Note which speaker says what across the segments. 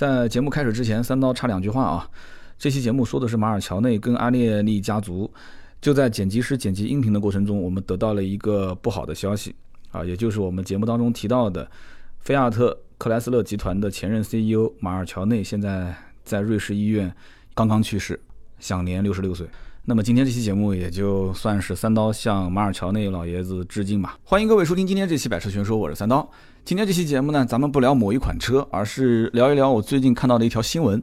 Speaker 1: 在节目开始之前，三刀插两句话啊。这期节目说的是马尔乔内跟阿列利家族。就在剪辑师剪辑音频的过程中，我们得到了一个不好的消息啊，也就是我们节目当中提到的菲亚特克莱斯勒集团的前任 CEO 马尔乔内，现在在瑞士医院刚刚去世，享年六十六岁。那么今天这期节目也就算是三刀向马尔乔内老爷子致敬吧。欢迎各位收听今天这期百车全说，我是三刀。今天这期节目呢，咱们不聊某一款车，而是聊一聊我最近看到的一条新闻。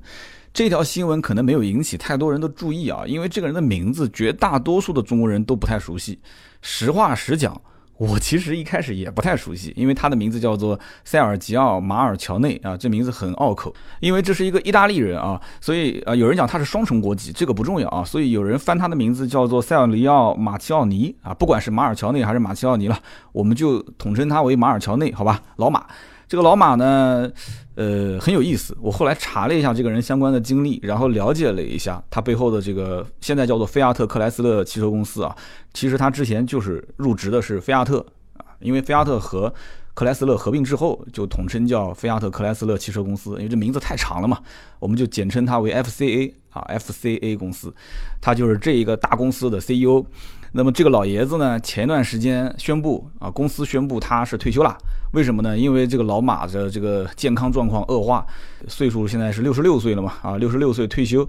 Speaker 1: 这条新闻可能没有引起太多人的注意啊，因为这个人的名字绝大多数的中国人都不太熟悉。实话实讲。我其实一开始也不太熟悉，因为他的名字叫做塞尔吉奥·马尔乔内啊，这名字很拗口。因为这是一个意大利人啊，所以啊，有人讲他是双重国籍，这个不重要啊。所以有人翻他的名字叫做塞尔里奥·马奇奥尼啊，不管是马尔乔内还是马奇奥尼了，我们就统称他为马尔乔内，好吧？老马。这个老马呢，呃，很有意思。我后来查了一下这个人相关的经历，然后了解了一下他背后的这个现在叫做菲亚特克莱斯勒汽车公司啊。其实他之前就是入职的是菲亚特啊，因为菲亚特和克莱斯勒合并之后，就统称叫菲亚特克莱斯勒汽车公司，因为这名字太长了嘛，我们就简称它为 FCA 啊，FCA 公司。他就是这一个大公司的 CEO。那么这个老爷子呢，前一段时间宣布啊，公司宣布他是退休了。为什么呢？因为这个老马的这个健康状况恶化，岁数现在是六十六岁了嘛，啊，六十六岁退休，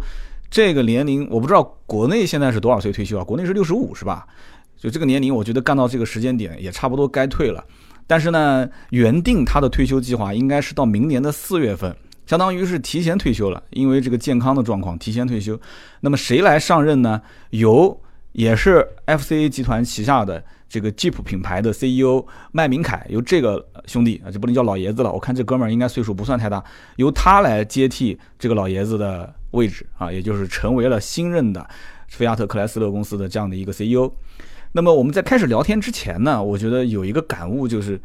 Speaker 1: 这个年龄我不知道国内现在是多少岁退休啊？国内是六十五是吧？就这个年龄，我觉得干到这个时间点也差不多该退了。但是呢，原定他的退休计划应该是到明年的四月份，相当于是提前退休了，因为这个健康的状况提前退休。那么谁来上任呢？由也是 FCA 集团旗下的。这个 Jeep 品牌的 CEO 麦明凯由这个兄弟啊，就不能叫老爷子了。我看这哥们儿应该岁数不算太大，由他来接替这个老爷子的位置啊，也就是成为了新任的菲亚特克莱斯勒公司的这样的一个 CEO。那么我们在开始聊天之前呢，我觉得有一个感悟，就是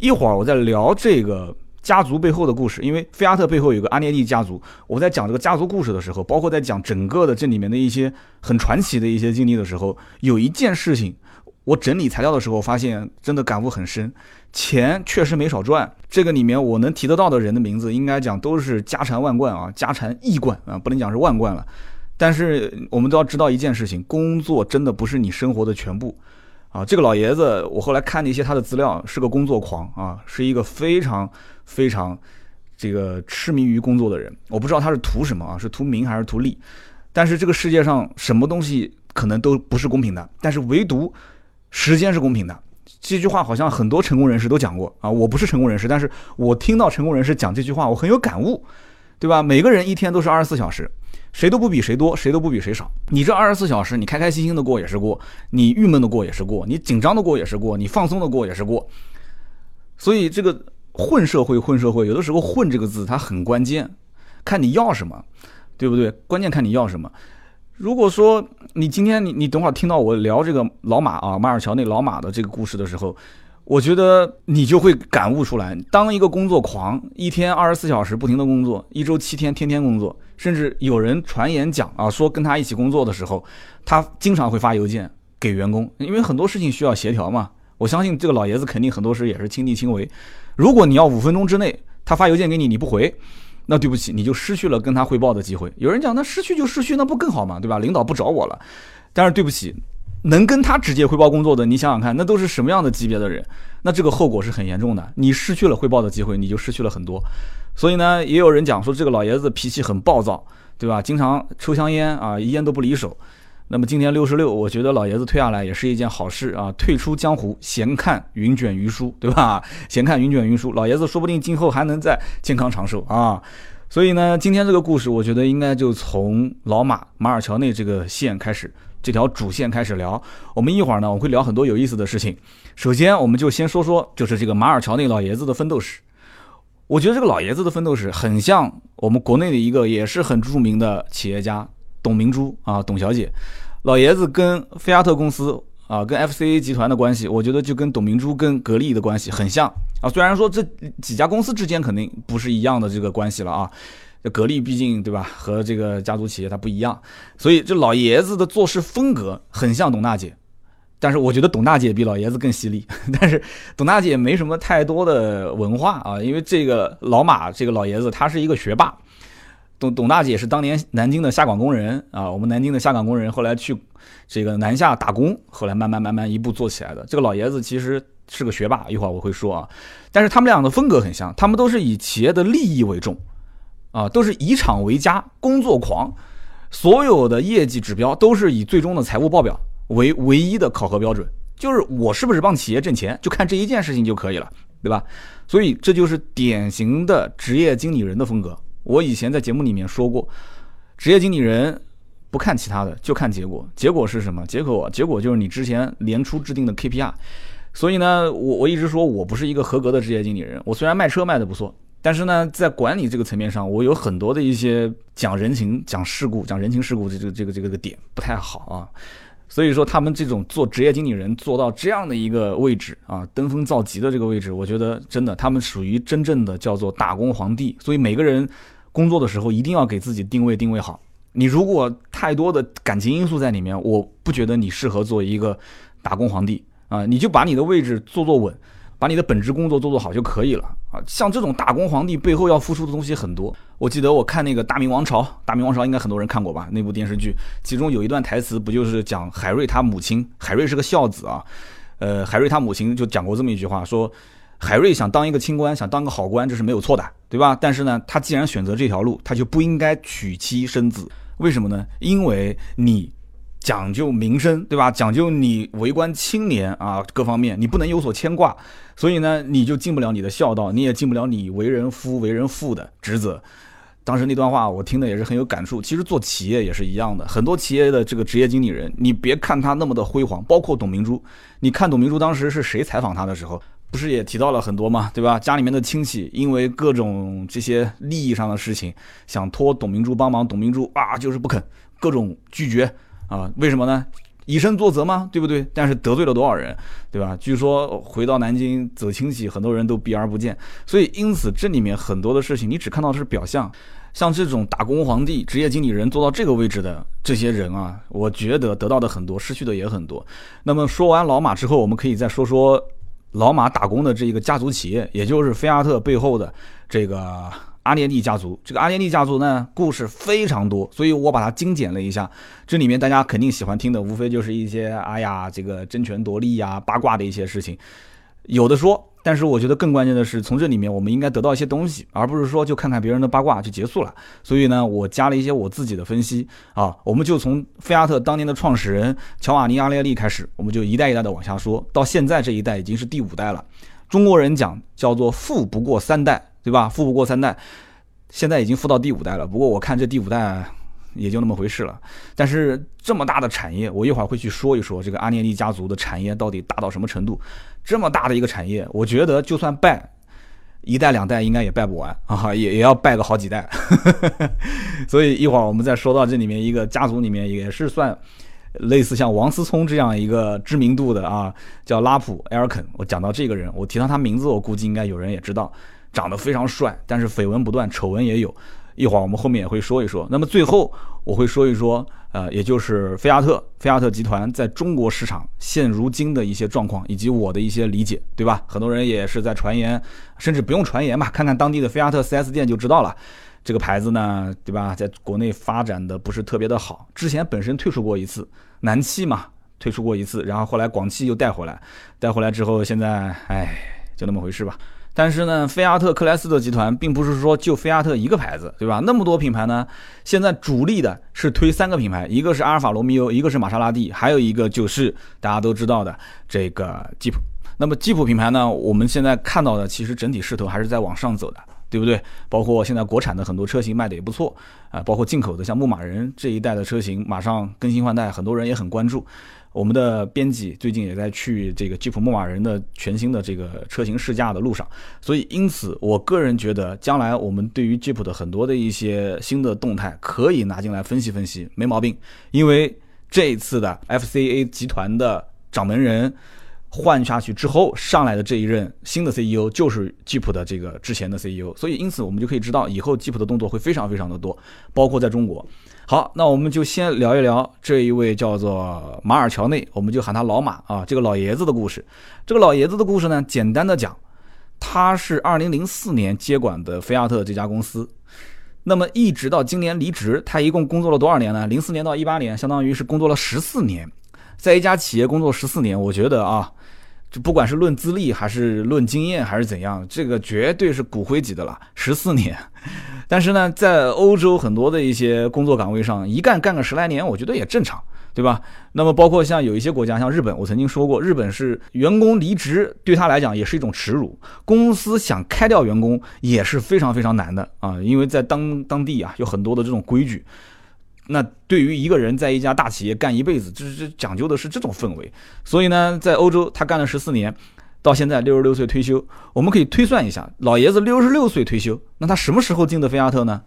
Speaker 1: 一会儿我在聊这个家族背后的故事，因为菲亚特背后有个阿涅利家族，我在讲这个家族故事的时候，包括在讲整个的这里面的一些很传奇的一些经历的时候，有一件事情。我整理材料的时候发现，真的感悟很深，钱确实没少赚。这个里面我能提得到的人的名字，应该讲都是家产万贯啊，家产亿贯啊，不能讲是万贯了。但是我们都要知道一件事情，工作真的不是你生活的全部啊。这个老爷子，我后来看了一些他的资料，是个工作狂啊，是一个非常非常这个痴迷于工作的人。我不知道他是图什么啊，是图名还是图利？但是这个世界上什么东西可能都不是公平的，但是唯独。时间是公平的，这句话好像很多成功人士都讲过啊。我不是成功人士，但是我听到成功人士讲这句话，我很有感悟，对吧？每个人一天都是二十四小时，谁都不比谁多，谁都不比谁少。你这二十四小时，你开开心心的过也是过，你郁闷的过也是过，你紧张的过也是过，你放松的过也是过。所以这个混社会，混社会，有的时候“混”这个字它很关键，看你要什么，对不对？关键看你要什么。如果说你今天你你等会儿听到我聊这个老马啊马尔乔那老马的这个故事的时候，我觉得你就会感悟出来，当一个工作狂，一天二十四小时不停的工作，一周七天天天工作，甚至有人传言讲啊说跟他一起工作的时候，他经常会发邮件给员工，因为很多事情需要协调嘛。我相信这个老爷子肯定很多事也是亲力亲为。如果你要五分钟之内他发邮件给你你不回。那对不起，你就失去了跟他汇报的机会。有人讲，那失去就失去，那不更好吗？对吧？领导不找我了，但是对不起，能跟他直接汇报工作的，你想想看，那都是什么样的级别的人？那这个后果是很严重的。你失去了汇报的机会，你就失去了很多。所以呢，也有人讲说，这个老爷子脾气很暴躁，对吧？经常抽香烟啊，烟都不离手。那么今年六十六，我觉得老爷子退下来也是一件好事啊！退出江湖，闲看云卷云舒，对吧？闲看云卷云舒，老爷子说不定今后还能再健康长寿啊！所以呢，今天这个故事，我觉得应该就从老马马尔乔内这个线开始，这条主线开始聊。我们一会儿呢，我会聊很多有意思的事情。首先，我们就先说说，就是这个马尔乔内老爷子的奋斗史。我觉得这个老爷子的奋斗史很像我们国内的一个也是很著名的企业家。董明珠啊，董小姐，老爷子跟菲亚特公司啊，跟 FCA 集团的关系，我觉得就跟董明珠跟格力的关系很像啊。虽然说这几家公司之间肯定不是一样的这个关系了啊，这格力毕竟对吧，和这个家族企业它不一样，所以这老爷子的做事风格很像董大姐。但是我觉得董大姐比老爷子更犀利，但是董大姐没什么太多的文化啊，因为这个老马这个老爷子他是一个学霸。董董大姐是当年南京的下岗工人啊，我们南京的下岗工人后来去这个南下打工，后来慢慢慢慢一步做起来的。这个老爷子其实是个学霸，一会儿我会说啊。但是他们俩的风格很像，他们都是以企业的利益为重啊，都是以厂为家，工作狂，所有的业绩指标都是以最终的财务报表为唯一的考核标准，就是我是不是帮企业挣钱，就看这一件事情就可以了，对吧？所以这就是典型的职业经理人的风格。我以前在节目里面说过，职业经理人不看其他的，就看结果。结果是什么？结果结果就是你之前年初制定的 KPI。所以呢，我我一直说我不是一个合格的职业经理人。我虽然卖车卖的不错，但是呢，在管理这个层面上，我有很多的一些讲人情、讲事故、讲人情世故这这这个这个点不太好啊。所以说，他们这种做职业经理人做到这样的一个位置啊，登峰造极的这个位置，我觉得真的他们属于真正的叫做打工皇帝。所以每个人。工作的时候一定要给自己定位定位好。你如果太多的感情因素在里面，我不觉得你适合做一个打工皇帝啊！你就把你的位置做做稳，把你的本职工作做做好就可以了啊！像这种打工皇帝背后要付出的东西很多。我记得我看那个《大明王朝》，《大明王朝》应该很多人看过吧？那部电视剧，其中有一段台词不就是讲海瑞他母亲？海瑞是个孝子啊，呃，海瑞他母亲就讲过这么一句话，说。海瑞想当一个清官，想当个好官，这是没有错的，对吧？但是呢，他既然选择这条路，他就不应该娶妻生子。为什么呢？因为你讲究名声，对吧？讲究你为官清廉啊，各方面你不能有所牵挂，所以呢，你就尽不了你的孝道，你也尽不了你为人夫、为人父的职责。当时那段话我听的也是很有感触。其实做企业也是一样的，很多企业的这个职业经理人，你别看他那么的辉煌，包括董明珠，你看董明珠当时是谁采访他的时候？不是也提到了很多吗？对吧？家里面的亲戚因为各种这些利益上的事情，想托董明珠帮忙，董明珠啊就是不肯，各种拒绝啊。为什么呢？以身作则吗？对不对？但是得罪了多少人，对吧？据说回到南京走亲戚，很多人都避而不见。所以因此这里面很多的事情，你只看到的是表象。像这种打工皇帝、职业经理人做到这个位置的这些人啊，我觉得得到的很多，失去的也很多。那么说完老马之后，我们可以再说说。老马打工的这个家族企业，也就是菲亚特背后的这个阿涅利家族。这个阿涅利家族呢，故事非常多，所以我把它精简了一下。这里面大家肯定喜欢听的，无非就是一些哎呀，这个争权夺利呀、八卦的一些事情，有的说。但是我觉得更关键的是，从这里面我们应该得到一些东西，而不是说就看看别人的八卦就结束了。所以呢，我加了一些我自己的分析啊，我们就从菲亚特当年的创始人乔瓦尼·阿列利开始，我们就一代一代的往下说，到现在这一代已经是第五代了。中国人讲叫做富不过三代，对吧？富不过三代，现在已经富到第五代了。不过我看这第五代。也就那么回事了，但是这么大的产业，我一会儿会去说一说这个阿涅利家族的产业到底大到什么程度。这么大的一个产业，我觉得就算败一代两代，应该也败不完 啊，也也要败个好几代。所以一会儿我们再说到这里面一个家族里面也是算类似像王思聪这样一个知名度的啊，叫拉普埃尔肯。我讲到这个人，我提到他名字，我估计应该有人也知道，长得非常帅，但是绯闻不断，丑闻也有。一会儿我们后面也会说一说。那么最后我会说一说，呃，也就是菲亚特，菲亚特集团在中国市场现如今的一些状况，以及我的一些理解，对吧？很多人也是在传言，甚至不用传言吧，看看当地的菲亚特 4S 店就知道了。这个牌子呢，对吧？在国内发展的不是特别的好，之前本身退出过一次，南汽嘛退出过一次，然后后来广汽又带回来，带回来之后，现在唉，就那么回事吧。但是呢，菲亚特克莱斯勒集团并不是说就菲亚特一个牌子，对吧？那么多品牌呢，现在主力的是推三个品牌，一个是阿尔法罗密欧，一个是玛莎拉蒂，还有一个就是大家都知道的这个吉普。那么吉普品牌呢，我们现在看到的其实整体势头还是在往上走的，对不对？包括现在国产的很多车型卖的也不错啊，包括进口的像牧马人这一代的车型马上更新换代，很多人也很关注。我们的编辑最近也在去这个吉普牧马人的全新的这个车型试驾的路上，所以因此我个人觉得，将来我们对于吉普的很多的一些新的动态可以拿进来分析分析，没毛病。因为这一次的 FCA 集团的掌门人换下去之后上来的这一任新的 CEO 就是吉普的这个之前的 CEO，所以因此我们就可以知道以后吉普的动作会非常非常的多，包括在中国。好，那我们就先聊一聊这一位叫做马尔乔内，我们就喊他老马啊，这个老爷子的故事。这个老爷子的故事呢，简单的讲，他是二零零四年接管的菲亚特这家公司。那么一直到今年离职，他一共工作了多少年呢？零四年到一八年，相当于是工作了十四年，在一家企业工作十四年，我觉得啊，就不管是论资历还是论经验还是怎样，这个绝对是骨灰级的了。十四年，但是呢，在欧洲很多的一些工作岗位上，一干干个十来年，我觉得也正常。对吧？那么包括像有一些国家，像日本，我曾经说过，日本是员工离职对他来讲也是一种耻辱。公司想开掉员工也是非常非常难的啊，因为在当当地啊有很多的这种规矩。那对于一个人在一家大企业干一辈子，这这讲究的是这种氛围。所以呢，在欧洲他干了十四年，到现在六十六岁退休。我们可以推算一下，老爷子六十六岁退休，那他什么时候进的菲亚特呢？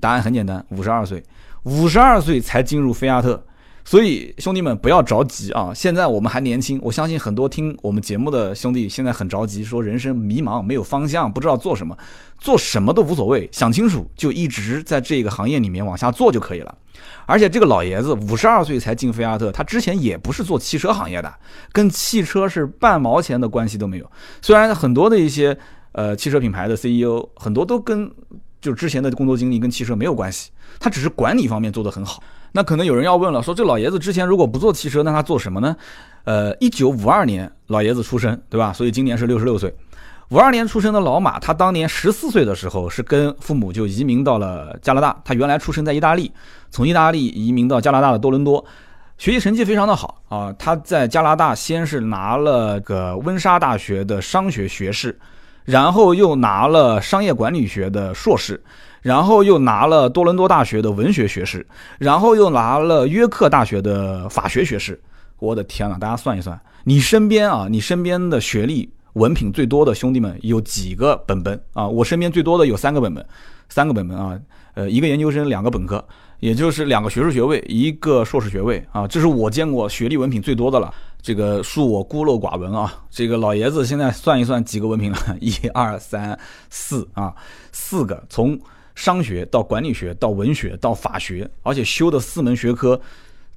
Speaker 1: 答案很简单，五十二岁，五十二岁才进入菲亚特。所以兄弟们不要着急啊！现在我们还年轻，我相信很多听我们节目的兄弟现在很着急，说人生迷茫，没有方向，不知道做什么，做什么都无所谓，想清楚就一直在这个行业里面往下做就可以了。而且这个老爷子五十二岁才进菲亚特，他之前也不是做汽车行业的，跟汽车是半毛钱的关系都没有。虽然很多的一些呃汽车品牌的 CEO 很多都跟就之前的工作经历跟汽车没有关系，他只是管理方面做得很好。那可能有人要问了，说这老爷子之前如果不做汽车，那他做什么呢？呃，一九五二年老爷子出生，对吧？所以今年是六十六岁。五二年出生的老马，他当年十四岁的时候是跟父母就移民到了加拿大。他原来出生在意大利，从意大利移民到加拿大的多伦多，学习成绩非常的好啊。他在加拿大先是拿了个温莎大学的商学学士，然后又拿了商业管理学的硕士。然后又拿了多伦多大学的文学学士，然后又拿了约克大学的法学学士。我的天呐，大家算一算，你身边啊，你身边的学历文凭最多的兄弟们有几个本本啊？我身边最多的有三个本本，三个本本啊，呃，一个研究生，两个本科，也就是两个学士学位，一个硕士学位啊，这是我见过学历文凭最多的了。这个恕我孤陋寡闻啊，这个老爷子现在算一算几个文凭了，一二三四啊，四个从。商学到管理学到文学到法学，而且修的四门学科，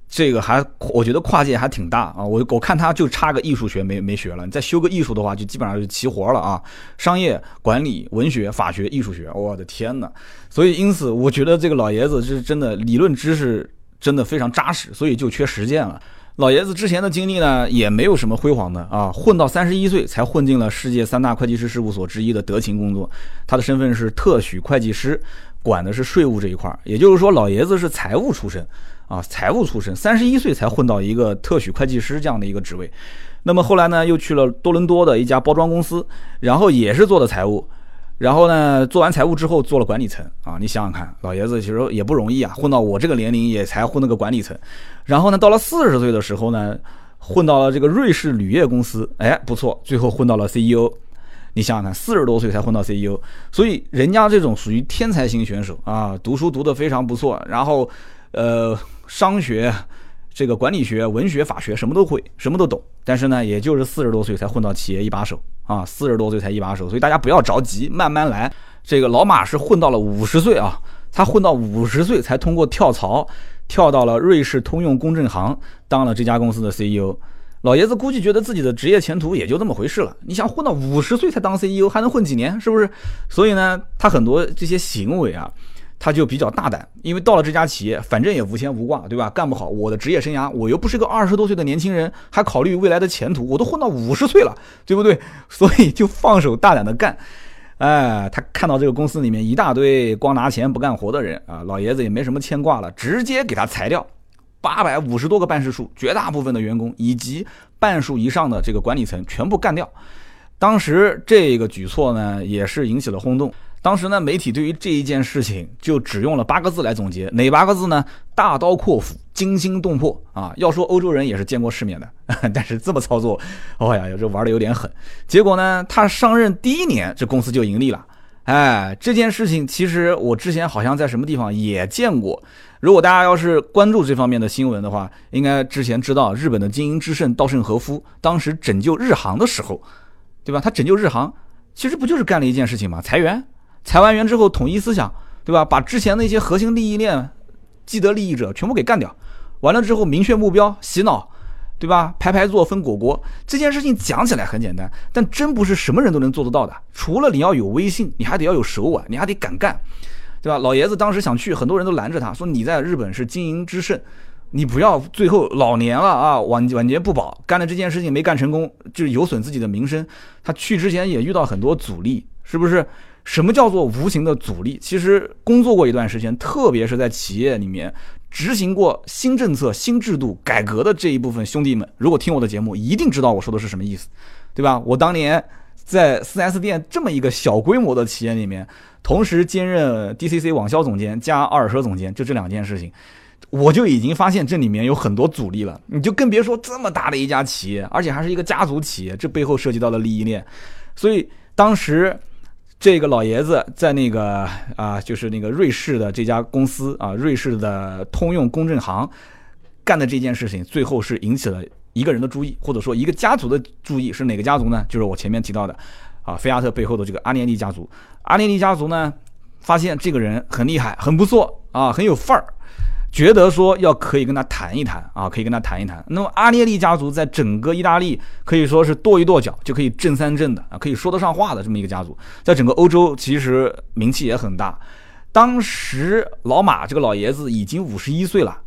Speaker 1: 这个还我觉得跨界还挺大啊！我我看他就差个艺术学没没学了，你再修个艺术的话，就基本上就齐活了啊！商业管理、文学、法学、艺术学，我的天哪！所以因此，我觉得这个老爷子是真的理论知识真的非常扎实，所以就缺实践了。老爷子之前的经历呢，也没有什么辉煌的啊，混到三十一岁才混进了世界三大会计师事务所之一的德勤工作。他的身份是特许会计师，管的是税务这一块儿。也就是说，老爷子是财务出身啊，财务出身，三十一岁才混到一个特许会计师这样的一个职位。那么后来呢，又去了多伦多的一家包装公司，然后也是做的财务。然后呢，做完财务之后做了管理层啊，你想想看，老爷子其实也不容易啊，混到我这个年龄也才混那个管理层。然后呢，到了四十岁的时候呢，混到了这个瑞士铝业公司，哎，不错，最后混到了 CEO。你想想看，四十多岁才混到 CEO，所以人家这种属于天才型选手啊，读书读得非常不错，然后呃，商学。这个管理学、文学、法学什么都会，什么都懂，但是呢，也就是四十多岁才混到企业一把手啊，四十多岁才一把手，所以大家不要着急，慢慢来。这个老马是混到了五十岁啊，他混到五十岁才通过跳槽，跳到了瑞士通用公证行当了这家公司的 CEO。老爷子估计觉得自己的职业前途也就那么回事了。你想混到五十岁才当 CEO，还能混几年？是不是？所以呢，他很多这些行为啊。他就比较大胆，因为到了这家企业，反正也无牵无挂，对吧？干不好，我的职业生涯，我又不是个二十多岁的年轻人，还考虑未来的前途，我都混到五十岁了，对不对？所以就放手大胆的干。哎，他看到这个公司里面一大堆光拿钱不干活的人啊，老爷子也没什么牵挂了，直接给他裁掉八百五十多个办事处，绝大部分的员工以及半数以上的这个管理层全部干掉。当时这个举措呢，也是引起了轰动。当时呢，媒体对于这一件事情就只用了八个字来总结，哪八个字呢？大刀阔斧，惊心动魄啊！要说欧洲人也是见过世面的，但是这么操作，哦呀，这玩的有点狠。结果呢，他上任第一年，这公司就盈利了，哎，这件事情其实我之前好像在什么地方也见过。如果大家要是关注这方面的新闻的话，应该之前知道日本的经营之圣稻盛和夫当时拯救日航的时候，对吧？他拯救日航，其实不就是干了一件事情吗？裁员，裁完员之后统一思想，对吧？把之前那些核心利益链、既得利益者全部给干掉，完了之后明确目标，洗脑。对吧？排排坐分果果这件事情讲起来很简单，但真不是什么人都能做得到的。除了你要有威信，你还得要有手腕，你还得敢干，对吧？老爷子当时想去，很多人都拦着他说：“你在日本是经营之圣，你不要最后老年了啊，晚晚节不保，干了这件事情没干成功，就是有损自己的名声。”他去之前也遇到很多阻力，是不是？什么叫做无形的阻力？其实工作过一段时间，特别是在企业里面。执行过新政策、新制度改革的这一部分兄弟们，如果听我的节目，一定知道我说的是什么意思，对吧？我当年在 4S 店这么一个小规模的企业里面，同时兼任 DCC 网销总监加二手车总监，就这两件事情，我就已经发现这里面有很多阻力了。你就更别说这么大的一家企业，而且还是一个家族企业，这背后涉及到的利益链，所以当时。这个老爷子在那个啊，就是那个瑞士的这家公司啊，瑞士的通用公证行干的这件事情，最后是引起了一个人的注意，或者说一个家族的注意，是哪个家族呢？就是我前面提到的啊，菲亚特背后的这个阿涅利家族。阿涅利家族呢，发现这个人很厉害，很不错啊，很有范儿。觉得说要可以跟他谈一谈啊，可以跟他谈一谈。那么阿涅利家族在整个意大利可以说是跺一跺脚就可以震三震的啊，可以说得上话的这么一个家族，在整个欧洲其实名气也很大。当时老马这个老爷子已经五十一岁了。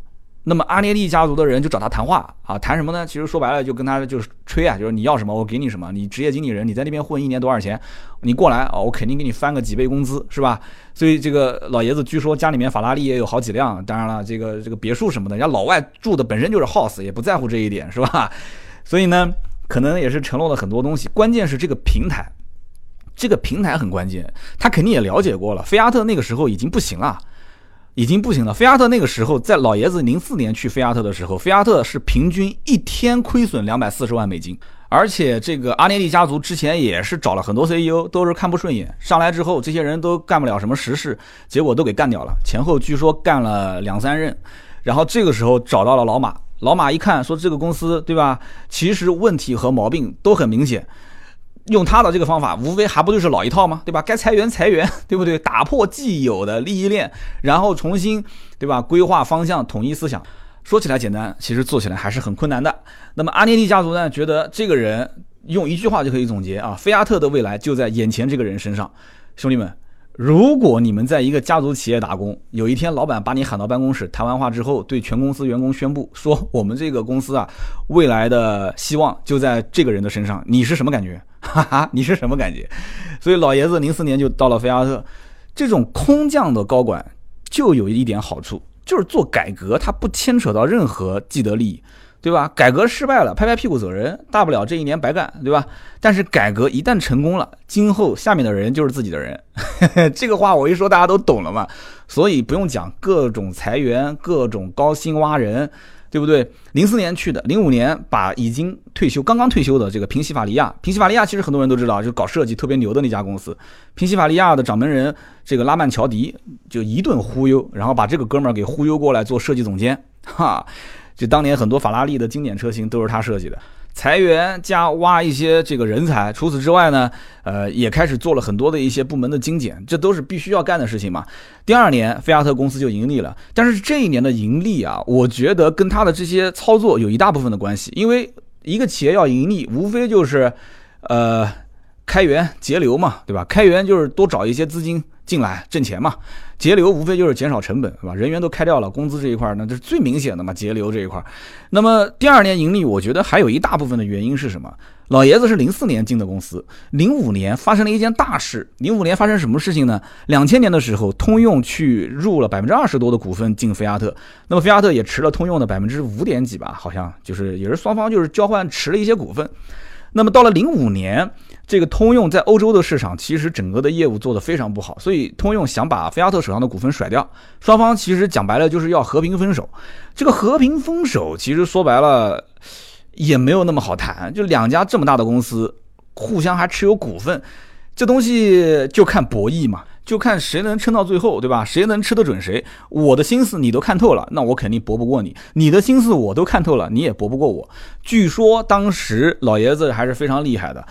Speaker 1: 那么阿涅利家族的人就找他谈话啊，谈什么呢？其实说白了就跟他就是吹啊，就是你要什么我给你什么。你职业经理人，你在那边混一年多少钱？你过来啊，我肯定给你翻个几倍工资，是吧？所以这个老爷子据说家里面法拉利也有好几辆，当然了，这个这个别墅什么的，人家老外住的本身就是 house，也不在乎这一点，是吧？所以呢，可能也是承诺了很多东西。关键是这个平台，这个平台很关键，他肯定也了解过了。菲亚特那个时候已经不行了。已经不行了。菲亚特那个时候，在老爷子零四年去菲亚特的时候，菲亚特是平均一天亏损两百四十万美金。而且这个阿涅利家族之前也是找了很多 CEO，都是看不顺眼。上来之后，这些人都干不了什么实事，结果都给干掉了。前后据说干了两三任，然后这个时候找到了老马。老马一看，说这个公司对吧？其实问题和毛病都很明显。用他的这个方法，无非还不就是老一套吗？对吧？该裁员 裁员，对不对？打破既有的利益链，然后重新，对吧？规划方向，统一思想。说起来简单，其实做起来还是很困难的。那么阿涅利家族呢，觉得这个人用一句话就可以总结啊：菲亚特的未来就在眼前这个人身上。兄弟们，如果你们在一个家族企业打工，有一天老板把你喊到办公室谈完话之后，对全公司员工宣布说：“我们这个公司啊，未来的希望就在这个人的身上。”你是什么感觉？哈哈，你是什么感觉？所以老爷子零四年就到了菲亚特，这种空降的高管就有一点好处，就是做改革，他不牵扯到任何既得利益，对吧？改革失败了，拍拍屁股走人，大不了这一年白干，对吧？但是改革一旦成功了，今后下面的人就是自己的人，这个话我一说大家都懂了嘛。所以不用讲各种裁员，各种高薪挖人。对不对？零四年去的，零五年把已经退休、刚刚退休的这个平西法利亚，平西法利亚其实很多人都知道，就搞设计特别牛的那家公司。平西法利亚的掌门人这个拉曼乔迪就一顿忽悠，然后把这个哥们儿给忽悠过来做设计总监，哈，就当年很多法拉利的经典车型都是他设计的。裁员加挖一些这个人才，除此之外呢，呃，也开始做了很多的一些部门的精简，这都是必须要干的事情嘛。第二年，菲亚特公司就盈利了，但是这一年的盈利啊，我觉得跟他的这些操作有一大部分的关系，因为一个企业要盈利，无非就是，呃，开源节流嘛，对吧？开源就是多找一些资金进来挣钱嘛。节流无非就是减少成本，是吧？人员都开掉了，工资这一块呢，这是最明显的嘛。节流这一块，那么第二年盈利，我觉得还有一大部分的原因是什么？老爷子是零四年进的公司，零五年发生了一件大事。零五年发生什么事情呢？两千年的时候，通用去入了百分之二十多的股份进菲亚特，那么菲亚特也持了通用的百分之五点几吧，好像就是也是双方就是交换持了一些股份。那么到了零五年。这个通用在欧洲的市场其实整个的业务做得非常不好，所以通用想把菲亚特手上的股份甩掉。双方其实讲白了就是要和平分手。这个和平分手其实说白了也没有那么好谈，就两家这么大的公司互相还持有股份，这东西就看博弈嘛，就看谁能撑到最后，对吧？谁能吃得准谁？我的心思你都看透了，那我肯定搏不过你；你的心思我都看透了，你也搏不过我。据说当时老爷子还是非常厉害的，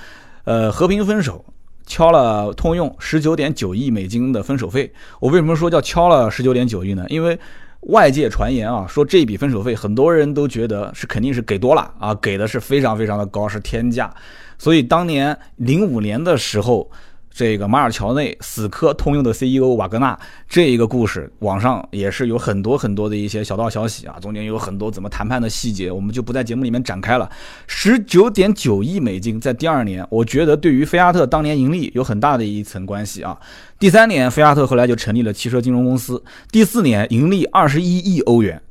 Speaker 1: 呃，和平分手，敲了通用十九点九亿美金的分手费。我为什么说叫敲了十九点九亿呢？因为外界传言啊，说这笔分手费很多人都觉得是肯定是给多了啊，给的是非常非常的高，是天价。所以当年零五年的时候，这个马尔乔内死磕通用的 CEO 瓦格纳这一个故事，网上也是有很多很多的一些小道消息啊，中间有很多怎么谈判的细节，我们就不在节目里面展开了。十九点九亿美金在第二年，我觉得对于菲亚特当年盈利有很大的一层关系啊。第三年，菲亚特后来就成立了汽车金融公司，第四年盈利二十一亿欧元。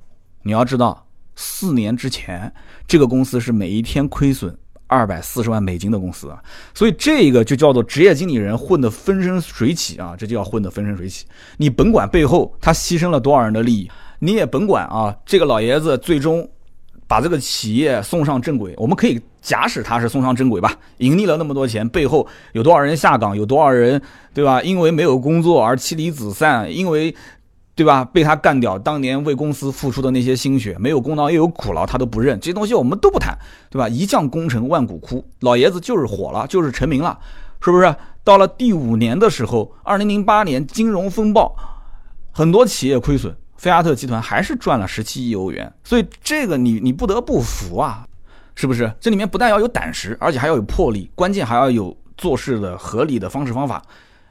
Speaker 1: 你要知道，四年之前这个公司是每一天亏损。二百四十万美金的公司啊，所以这个就叫做职业经理人混得风生水起啊，这就叫混得风生水起。你甭管背后他牺牲了多少人的利益，你也甭管啊，这个老爷子最终把这个企业送上正轨，我们可以假使他是送上正轨吧，盈利了那么多钱，背后有多少人下岗，有多少人对吧？因为没有工作而妻离子散，因为。对吧？被他干掉，当年为公司付出的那些心血，没有功劳也有苦劳，他都不认。这些东西我们都不谈，对吧？一将功成万骨枯，老爷子就是火了，就是成名了，是不是？到了第五年的时候，二零零八年金融风暴，很多企业亏损，菲亚特集团还是赚了十七亿欧元。所以这个你你不得不服啊，是不是？这里面不但要有胆识，而且还要有魄力，关键还要有做事的合理的方式方法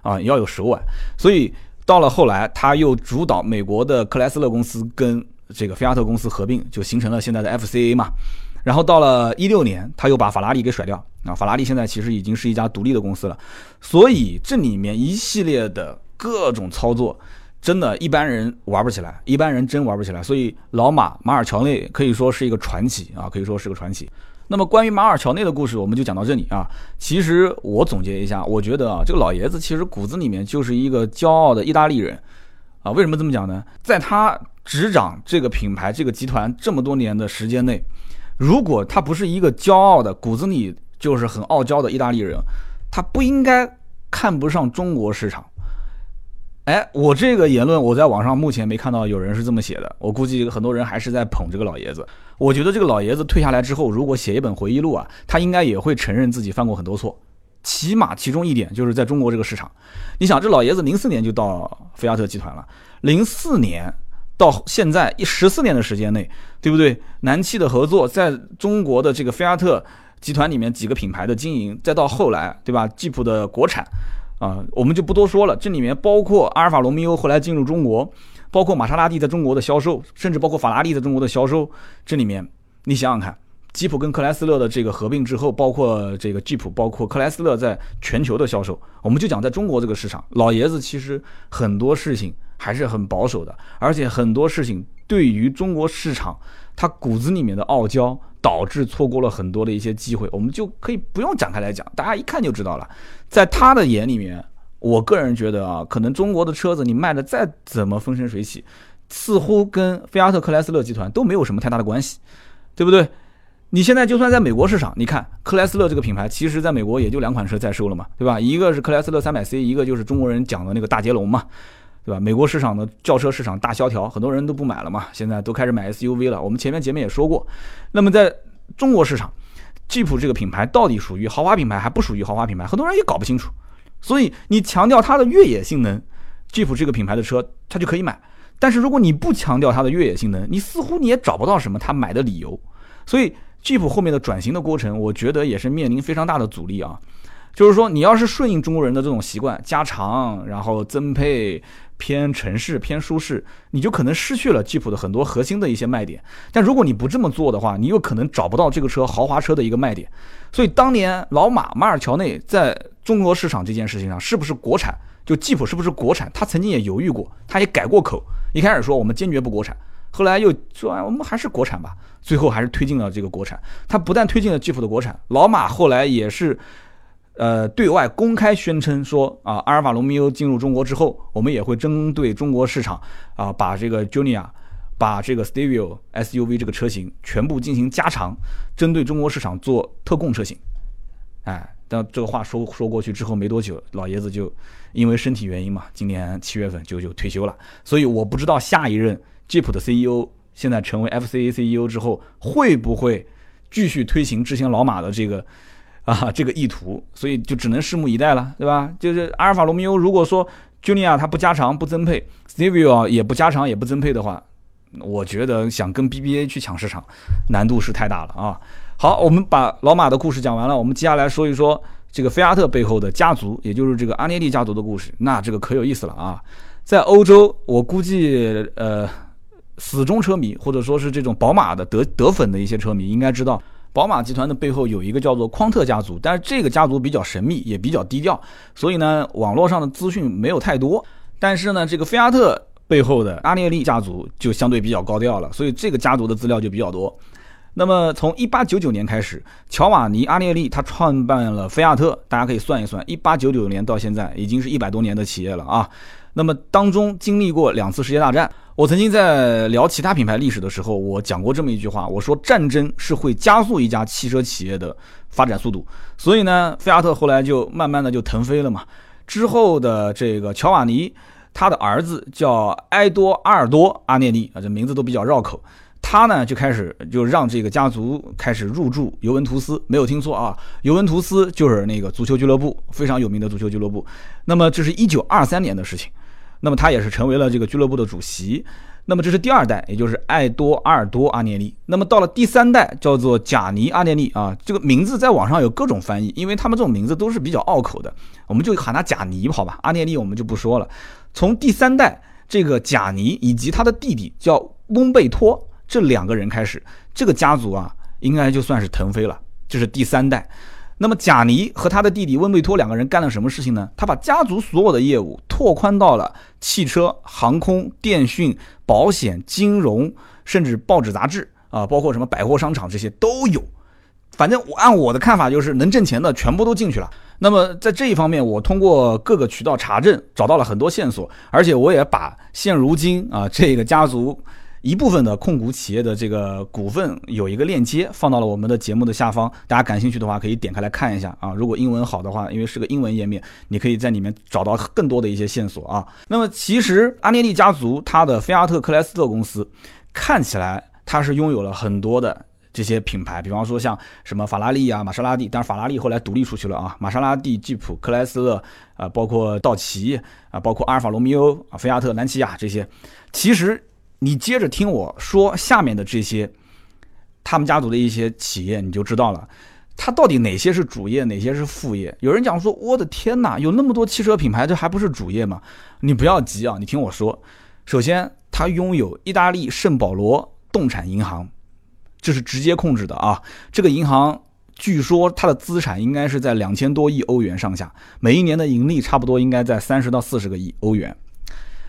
Speaker 1: 啊，要有手腕。所以。到了后来，他又主导美国的克莱斯勒公司跟这个菲亚特公司合并，就形成了现在的 FCA 嘛。然后到了一六年，他又把法拉利给甩掉啊。法拉利现在其实已经是一家独立的公司了。所以这里面一系列的各种操作，真的一般人玩不起来，一般人真玩不起来。所以老马马尔乔内可以说是一个传奇啊，可以说是个传奇。那么关于马尔乔内的故事，我们就讲到这里啊。其实我总结一下，我觉得啊，这个老爷子其实骨子里面就是一个骄傲的意大利人啊。为什么这么讲呢？在他执掌这个品牌、这个集团这么多年的时间内，如果他不是一个骄傲的骨子里就是很傲娇的意大利人，他不应该看不上中国市场。哎，我这个言论我在网上目前没看到有人是这么写的，我估计很多人还是在捧这个老爷子。我觉得这个老爷子退下来之后，如果写一本回忆录啊，他应该也会承认自己犯过很多错。起码其中一点就是在中国这个市场，你想这老爷子零四年就到菲亚特集团了，零四年到现在一十四年的时间内，对不对？南汽的合作，在中国的这个菲亚特集团里面几个品牌的经营，再到后来，对吧？吉普的国产。啊，我们就不多说了。这里面包括阿尔法罗密欧后来进入中国，包括玛莎拉蒂在中国的销售，甚至包括法拉利在中国的销售。这里面你想想看，吉普跟克莱斯勒的这个合并之后，包括这个吉普，包括克莱斯勒在全球的销售，我们就讲在中国这个市场，老爷子其实很多事情还是很保守的，而且很多事情对于中国市场，他骨子里面的傲娇。导致错过了很多的一些机会，我们就可以不用展开来讲，大家一看就知道了。在他的眼里面，我个人觉得啊，可能中国的车子你卖的再怎么风生水起，似乎跟菲亚特克莱斯勒集团都没有什么太大的关系，对不对？你现在就算在美国市场，你看克莱斯勒这个品牌，其实在美国也就两款车在售了嘛，对吧？一个是克莱斯勒三百 C，一个就是中国人讲的那个大捷龙嘛。对吧？美国市场的轿车市场大萧条，很多人都不买了嘛，现在都开始买 SUV 了。我们前面节目也说过，那么在中国市场，吉普这个品牌到底属于豪华品牌还不属于豪华品牌，很多人也搞不清楚。所以你强调它的越野性能，吉普这个品牌的车它就可以买。但是如果你不强调它的越野性能，你似乎你也找不到什么他买的理由。所以吉普后面的转型的过程，我觉得也是面临非常大的阻力啊。就是说，你要是顺应中国人的这种习惯，加长，然后增配。偏城市偏舒适，你就可能失去了吉普的很多核心的一些卖点。但如果你不这么做的话，你有可能找不到这个车豪华车的一个卖点。所以当年老马马尔乔内在中国市场这件事情上是不是国产，就吉普是不是国产，他曾经也犹豫过，他也改过口。一开始说我们坚决不国产，后来又说我们还是国产吧，最后还是推进了这个国产。他不但推进了吉普的国产，老马后来也是。呃，对外公开宣称说啊，阿尔法罗密欧进入中国之后，我们也会针对中国市场啊，把这个 Junior，把这个 Stelvio SUV 这个车型全部进行加长，针对中国市场做特供车型。哎，但这个话说说过去之后没多久，老爷子就因为身体原因嘛，今年七月份就就退休了。所以我不知道下一任 Jeep 的 CEO 现在成为 FCA CEO 之后会不会继续推行之前老马的这个啊这个意图，所以就只能拭目以待了，对吧？就是阿尔法罗密欧如果说 Junior 它不加长不增配，Stevio 也不加长也不增配的话。我觉得想跟 BBA 去抢市场，难度是太大了啊！好，我们把老马的故事讲完了，我们接下来说一说这个菲亚特背后的家族，也就是这个阿涅利家族的故事。那这个可有意思了啊！在欧洲，我估计呃，死忠车迷或者说是这种宝马的德德粉的一些车迷应该知道，宝马集团的背后有一个叫做匡特家族，但是这个家族比较神秘，也比较低调，所以呢，网络上的资讯没有太多。但是呢，这个菲亚特。背后的阿涅利家族就相对比较高调了，所以这个家族的资料就比较多。那么从一八九九年开始，乔瓦尼·阿涅利他创办了菲亚特，大家可以算一算，一八九九年到现在已经是一百多年的企业了啊。那么当中经历过两次世界大战，我曾经在聊其他品牌历史的时候，我讲过这么一句话，我说战争是会加速一家汽车企业的发展速度。所以呢，菲亚特后来就慢慢的就腾飞了嘛。之后的这个乔瓦尼。他的儿子叫埃多阿尔多·阿涅利啊，这名字都比较绕口。他呢就开始就让这个家族开始入驻尤文图斯，没有听错啊，尤文图斯就是那个足球俱乐部，非常有名的足球俱乐部。那么这是一九二三年的事情，那么他也是成为了这个俱乐部的主席。那么这是第二代，也就是爱多阿尔多阿涅利。那么到了第三代，叫做贾尼阿涅利啊，这个名字在网上有各种翻译，因为他们这种名字都是比较拗口的，我们就喊他贾尼好吧，阿涅利我们就不说了。从第三代这个贾尼以及他的弟弟叫翁贝托这两个人开始，这个家族啊，应该就算是腾飞了。这是第三代。那么贾尼和他的弟弟温贝托两个人干了什么事情呢？他把家族所有的业务拓宽到了汽车、航空、电讯、保险、金融，甚至报纸杂志啊，包括什么百货商场这些都有。反正我按我的看法，就是能挣钱的全部都进去了。那么在这一方面，我通过各个渠道查证，找到了很多线索，而且我也把现如今啊这个家族。一部分的控股企业的这个股份有一个链接放到了我们的节目的下方，大家感兴趣的话可以点开来看一下啊。如果英文好的话，因为是个英文页面，你可以在里面找到更多的一些线索啊。那么其实阿涅利家族它的菲亚特克莱斯特公司看起来它是拥有了很多的这些品牌，比方说像什么法拉利啊、玛莎拉蒂，但是法拉利后来独立出去了啊。玛莎拉蒂、吉普、克莱斯勒啊，包括道奇啊，包括阿尔法罗密欧啊、菲亚特、兰奇亚这些，其实。你接着听我说下面的这些，他们家族的一些企业，你就知道了，它到底哪些是主业，哪些是副业。有人讲说，我的天哪，有那么多汽车品牌，这还不是主业吗？你不要急啊，你听我说。首先，他拥有意大利圣保罗动产银行，这是直接控制的啊。这个银行据说它的资产应该是在两千多亿欧元上下，每一年的盈利差不多应该在三十到四十个亿欧元。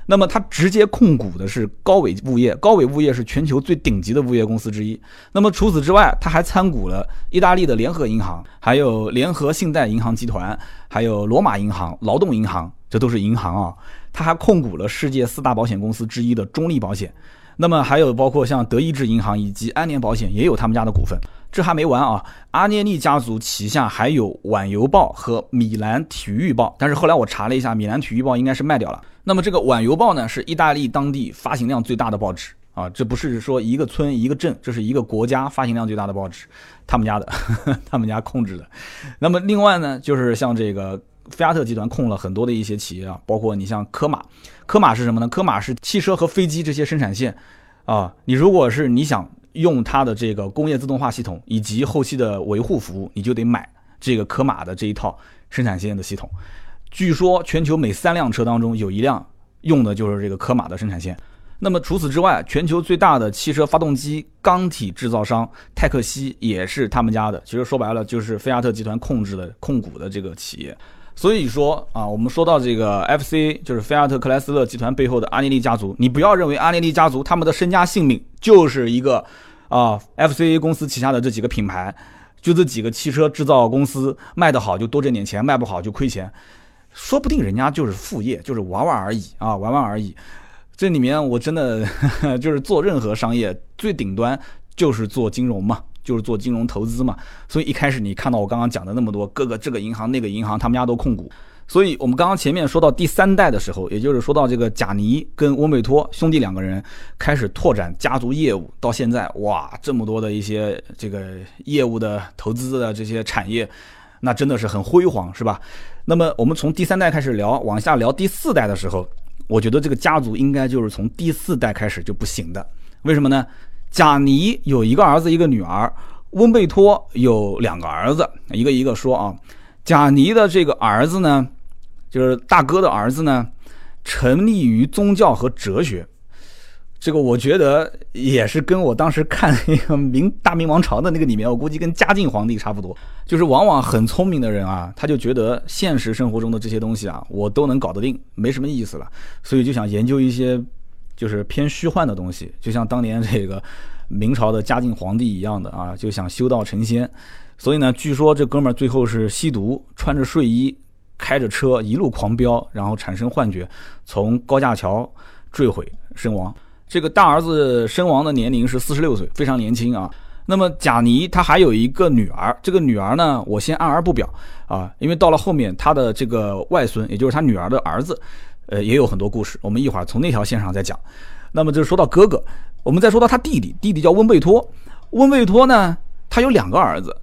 Speaker 1: 那么它直接控股的是高伟物业，高伟物业是全球最顶级的物业公司之一。那么除此之外，他还参股了意大利的联合银行，还有联合信贷银行集团，还有罗马银行、劳动银行，这都是银行啊。他还控股了世界四大保险公司之一的中立保险。那么还有包括像德意志银行以及安联保险也有他们家的股份。这还没完啊！阿涅利家族旗下还有晚邮报和米兰体育报，但是后来我查了一下，米兰体育报应该是卖掉了。那么这个晚邮报呢，是意大利当地发行量最大的报纸啊，这不是说一个村一个镇，这是一个国家发行量最大的报纸，他们家的，呵 呵他们家控制的。那么另外呢，就是像这个菲亚特集团控了很多的一些企业啊，包括你像科马，科马是什么呢？科马是汽车和飞机这些生产线啊，你如果是你想。用它的这个工业自动化系统以及后期的维护服务，你就得买这个科马的这一套生产线的系统。据说全球每三辆车当中有一辆用的就是这个科马的生产线。那么除此之外，全球最大的汽车发动机钢体制造商泰克西也是他们家的。其实说白了就是菲亚特集团控制的控股的这个企业。所以说啊，我们说到这个 F C，就是菲亚特克莱斯勒集团背后的阿涅利家族，你不要认为阿涅利家族他们的身家性命就是一个啊 FCA 公司旗下的这几个品牌，就这几个汽车制造公司卖得好就多挣点钱，卖不好就亏钱，说不定人家就是副业，就是玩玩而已啊，玩玩而已。这里面我真的 就是做任何商业最顶端就是做金融嘛。就是做金融投资嘛。所以一开始你看到我刚刚讲的那么多，各个这个银行那个银行，他们家都控股。所以我们刚刚前面说到第三代的时候，也就是说到这个贾尼跟温贝托兄弟两个人开始拓展家族业务，到现在哇，这么多的一些这个业务的投资的这些产业，那真的是很辉煌，是吧？那么我们从第三代开始聊，往下聊第四代的时候，我觉得这个家族应该就是从第四代开始就不行的。为什么呢？贾尼有一个儿子，一个女儿；温贝托有两个儿子，一个一个说啊。贾尼的这个儿子呢，就是大哥的儿子呢，沉溺于宗教和哲学。这个我觉得也是跟我当时看那个明大明王朝的那个里面，我估计跟嘉靖皇帝差不多。就是往往很聪明的人啊，他就觉得现实生活中的这些东西啊，我都能搞得定，没什么意思了，所以就想研究一些就是偏虚幻的东西，就像当年这个明朝的嘉靖皇帝一样的啊，就想修道成仙。所以呢，据说这哥们儿最后是吸毒，穿着睡衣，开着车一路狂飙，然后产生幻觉，从高架桥坠毁身亡。这个大儿子身亡的年龄是四十六岁，非常年轻啊。那么贾尼他还有一个女儿，这个女儿呢，我先按而不表啊，因为到了后面他的这个外孙，也就是他女儿的儿子，呃，也有很多故事，我们一会儿从那条线上再讲。那么就说到哥哥，我们再说到他弟弟，弟弟叫温贝托，温贝托呢，他有两个儿子。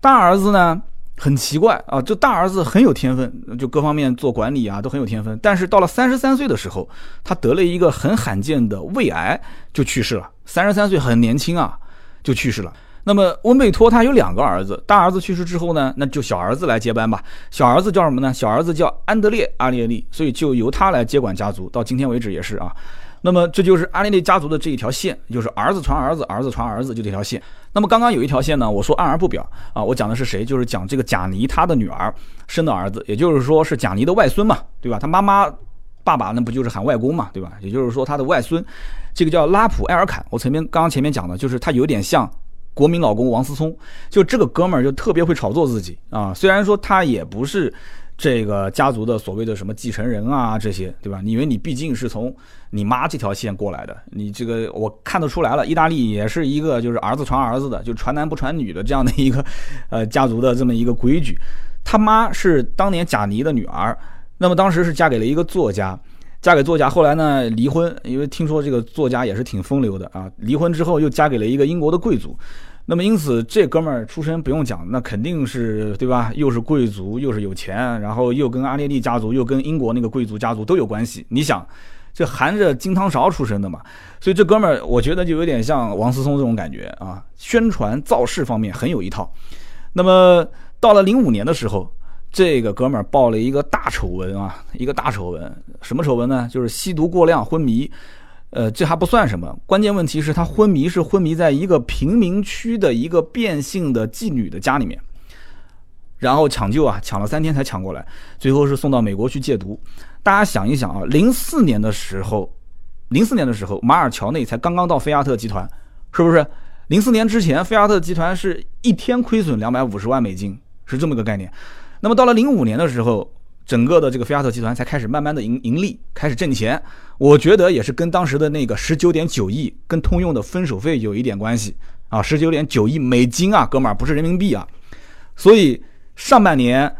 Speaker 1: 大儿子呢很奇怪啊，就大儿子很有天分，就各方面做管理啊都很有天分。但是到了三十三岁的时候，他得了一个很罕见的胃癌，就去世了。三十三岁很年轻啊，就去世了。那么温贝托他有两个儿子，大儿子去世之后呢，那就小儿子来接班吧。小儿子叫什么呢？小儿子叫安德烈阿列利，所以就由他来接管家族。到今天为止也是啊。那么这就是阿列利家族的这一条线，就是儿子传儿子，儿子传儿子，就这条线。那么刚刚有一条线呢，我说按而不表啊，我讲的是谁？就是讲这个贾尼他的女儿生的儿子，也就是说是贾尼的外孙嘛，对吧？他妈妈、爸爸那不就是喊外公嘛，对吧？也就是说他的外孙，这个叫拉普埃尔坎。我前面刚刚前面讲的就是他有点像国民老公王思聪，就这个哥们儿就特别会炒作自己啊。虽然说他也不是。这个家族的所谓的什么继承人啊，这些对吧？因为你毕竟是从你妈这条线过来的，你这个我看得出来了。意大利也是一个就是儿子传儿子的，就传男不传女的这样的一个 呃家族的这么一个规矩。他妈是当年贾尼的女儿，那么当时是嫁给了一个作家，嫁给作家，后来呢离婚，因为听说这个作家也是挺风流的啊。离婚之后又嫁给了一个英国的贵族。那么因此，这哥们儿出身不用讲，那肯定是对吧？又是贵族，又是有钱，然后又跟阿列利家族，又跟英国那个贵族家族都有关系。你想，这含着金汤勺出生的嘛，所以这哥们儿，我觉得就有点像王思聪这种感觉啊，宣传造势方面很有一套。那么到了零五年的时候，这个哥们儿爆了一个大丑闻啊，一个大丑闻，什么丑闻呢？就是吸毒过量昏迷。呃，这还不算什么，关键问题是他昏迷是昏迷在一个贫民区的一个变性的妓女的家里面，然后抢救啊，抢了三天才抢过来，最后是送到美国去戒毒。大家想一想啊，零四年的时候，零四年的时候，马尔乔内才刚刚到菲亚特集团，是不是？零四年之前，菲亚特集团是一天亏损两百五十万美金，是这么个概念。那么到了零五年的时候。整个的这个菲亚特集团才开始慢慢的盈盈利，开始挣钱。我觉得也是跟当时的那个十九点九亿跟通用的分手费有一点关系啊，十九点九亿美金啊，哥们儿不是人民币啊。所以上半年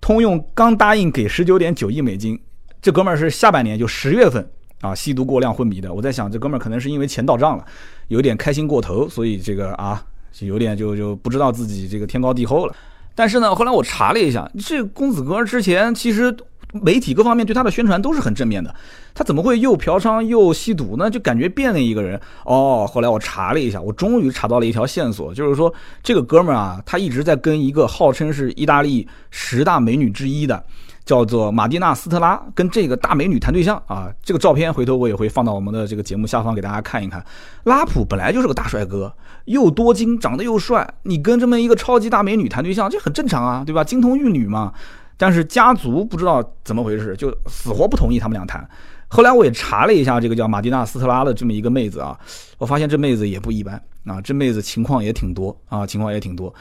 Speaker 1: 通用刚答应给十九点九亿美金，这哥们儿是下半年就十月份啊吸毒过量昏迷的。我在想这哥们儿可能是因为钱到账了，有点开心过头，所以这个啊有点就就不知道自己这个天高地厚了。但是呢，后来我查了一下，这公子哥之前其实媒体各方面对他的宣传都是很正面的，他怎么会又嫖娼又吸毒呢？就感觉变了一个人哦。后来我查了一下，我终于查到了一条线索，就是说这个哥们儿啊，他一直在跟一个号称是意大利十大美女之一的。叫做马蒂娜·斯特拉跟这个大美女谈对象啊，这个照片回头我也会放到我们的这个节目下方给大家看一看。拉普本来就是个大帅哥，又多金，长得又帅，你跟这么一个超级大美女谈对象，这很正常啊，对吧？金童玉女嘛。但是家族不知道怎么回事，就死活不同意他们俩谈。后来我也查了一下这个叫马蒂娜·斯特拉的这么一个妹子啊，我发现这妹子也不一般啊，这妹子情况也挺多啊，情况也挺多。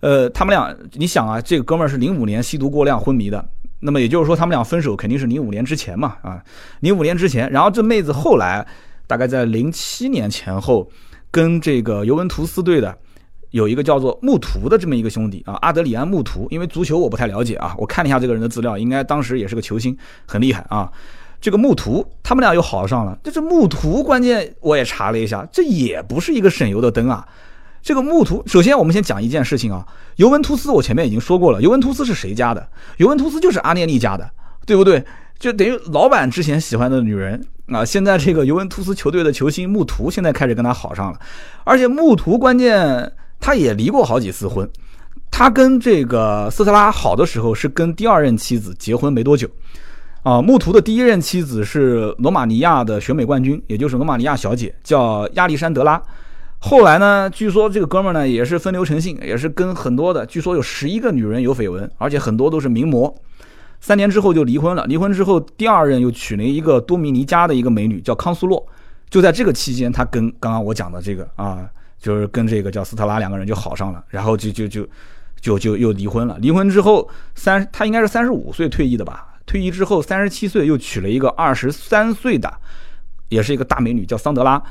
Speaker 1: 呃，他们俩，你想啊，这个哥们儿是零五年吸毒过量昏迷的。那么也就是说，他们俩分手肯定是零五年之前嘛，啊，零五年之前，然后这妹子后来大概在零七年前后，跟这个尤文图斯队的有一个叫做穆图的这么一个兄弟啊，阿德里安·穆图。因为足球我不太了解啊，我看了一下这个人的资料，应该当时也是个球星，很厉害啊。这个穆图他们俩又好上了。这这穆图，关键我也查了一下，这也不是一个省油的灯啊。这个穆图，首先我们先讲一件事情啊，尤文图斯我前面已经说过了，尤文图斯是谁家的？尤文图斯就是阿涅利家的，对不对？就等于老板之前喜欢的女人啊，现在这个尤文图斯球队的球星穆图现在开始跟他好上了，而且穆图关键他也离过好几次婚，他跟这个斯特拉好的时候是跟第二任妻子结婚没多久，啊，穆图的第一任妻子是罗马尼亚的选美冠军，也就是罗马尼亚小姐，叫亚历山德拉。后来呢，据说这个哥们儿呢也是风流成性，也是跟很多的，据说有十一个女人有绯闻，而且很多都是名模。三年之后就离婚了。离婚之后，第二任又娶了一个多米尼加的一个美女，叫康苏洛。就在这个期间，他跟刚刚我讲的这个啊，就是跟这个叫斯特拉两个人就好上了，然后就就就就就又离婚了。离婚之后，三他应该是三十五岁退役的吧？退役之后三十七岁又娶了一个二十三岁的，也是一个大美女，叫桑德拉。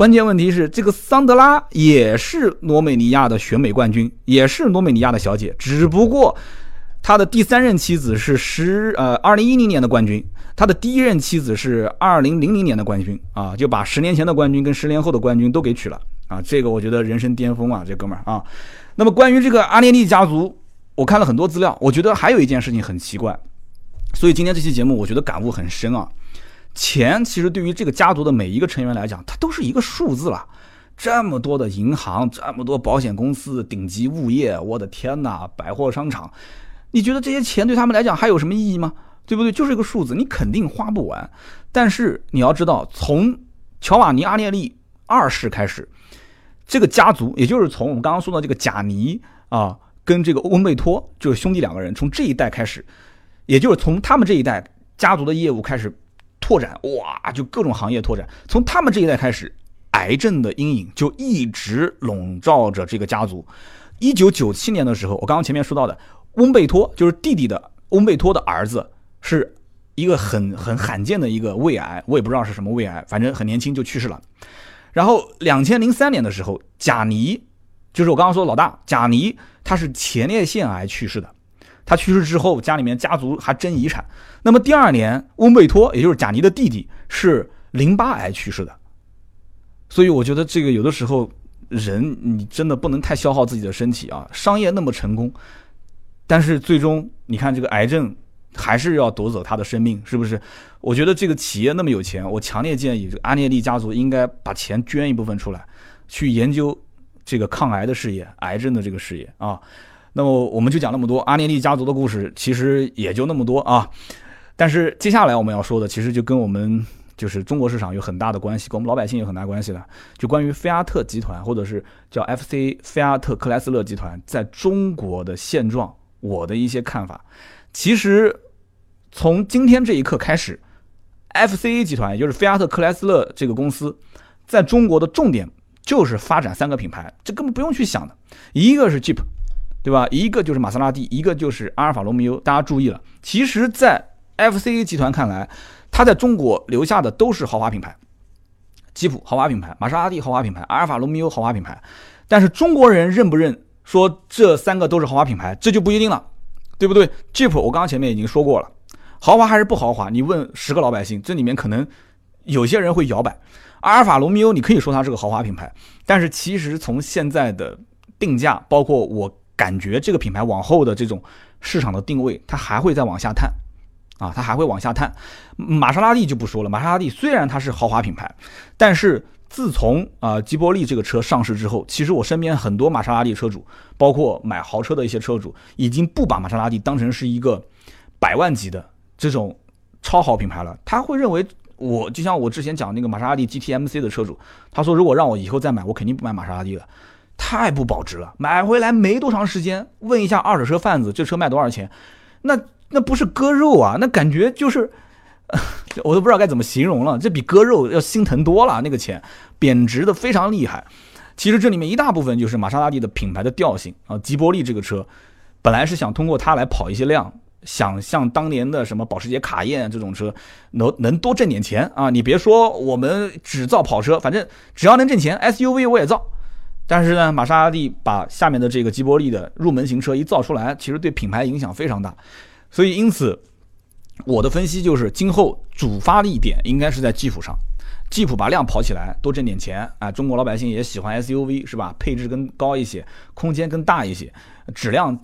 Speaker 1: 关键问题是，这个桑德拉也是罗美尼亚的选美冠军，也是罗美尼亚的小姐，只不过。他的第三任妻子是十呃二零一零年的冠军，他的第一任妻子是二零零零年的冠军啊，就把十年前的冠军跟十年后的冠军都给娶了啊，这个我觉得人生巅峰啊，这哥们儿啊。那么关于这个阿涅利家族，我看了很多资料，我觉得还有一件事情很奇怪，所以今天这期节目我觉得感悟很深啊。钱其实对于这个家族的每一个成员来讲，它都是一个数字了。这么多的银行，这么多保险公司，顶级物业，我的天哪，百货商场。你觉得这些钱对他们来讲还有什么意义吗？对不对？就是一个数字，你肯定花不完。但是你要知道，从乔瓦尼·阿涅利二世开始，这个家族，也就是从我们刚刚说的这个贾尼啊，跟这个欧文贝托，就是兄弟两个人，从这一代开始，也就是从他们这一代家族的业务开始拓展，哇，就各种行业拓展。从他们这一代开始，癌症的阴影就一直笼罩着这个家族。一九九七年的时候，我刚刚前面说到的。翁贝托就是弟弟的翁贝托的儿子，是一个很很罕见的一个胃癌，我也不知道是什么胃癌，反正很年轻就去世了。然后两千零三年的时候，贾尼就是我刚刚说的老大贾尼，他是前列腺癌去世的。他去世之后，家里面家族还争遗产。那么第二年，翁贝托也就是贾尼的弟弟是淋巴癌去世的。所以我觉得这个有的时候人你真的不能太消耗自己的身体啊，商业那么成功。但是最终，你看这个癌症还是要夺走他的生命，是不是？我觉得这个企业那么有钱，我强烈建议这个阿涅利家族应该把钱捐一部分出来，去研究这个抗癌的事业、癌症的这个事业啊。那么我们就讲那么多，阿涅利家族的故事其实也就那么多啊。但是接下来我们要说的，其实就跟我们就是中国市场有很大的关系，跟我们老百姓有很大关系了。就关于菲亚特集团，或者是叫 FC 菲亚特克莱斯勒集团在中国的现状。我的一些看法，其实从今天这一刻开始，FCA 集团也就是菲亚特克莱斯勒这个公司，在中国的重点就是发展三个品牌，这根本不用去想的。一个是 Jeep，对吧？一个就是玛莎拉蒂，一个就是阿尔法罗密欧。大家注意了，其实，在 FCA 集团看来，它在中国留下的都是豪华品牌，吉普豪华品牌，玛莎拉蒂豪华品牌，阿尔法罗密欧豪华品牌。但是中国人认不认？说这三个都是豪华品牌，这就不一定了，对不对？Jeep 我刚刚前面已经说过了，豪华还是不豪华？你问十个老百姓，这里面可能有些人会摇摆。阿尔法罗密欧，你可以说它是个豪华品牌，但是其实从现在的定价，包括我感觉这个品牌往后的这种市场的定位，它还会再往下探，啊，它还会往下探。玛莎拉蒂就不说了，玛莎拉蒂虽然它是豪华品牌，但是。自从啊吉波利这个车上市之后，其实我身边很多玛莎拉蒂车主，包括买豪车的一些车主，已经不把玛莎拉蒂当成是一个百万级的这种超豪品牌了。他会认为我就像我之前讲那个玛莎拉蒂 GTMC 的车主，他说如果让我以后再买，我肯定不买玛莎拉蒂了，太不保值了。买回来没多长时间，问一下二手车贩子这车卖多少钱，那那不是割肉啊，那感觉就是。我都不知道该怎么形容了，这比割肉要心疼多了，那个钱贬值的非常厉害。其实这里面一大部分就是玛莎拉蒂的品牌的调性啊。吉波利这个车本来是想通过它来跑一些量，想像当年的什么保时捷卡宴这种车能能多挣点钱啊。你别说我们只造跑车，反正只要能挣钱，SUV 我也造。但是呢，玛莎拉蒂把下面的这个吉伯利的入门型车一造出来，其实对品牌影响非常大。所以因此，我的分析就是，今后主发力点应该是在吉普上，吉普把量跑起来，多挣点钱啊！中国老百姓也喜欢 SUV 是吧？配置更高一些，空间更大一些，质量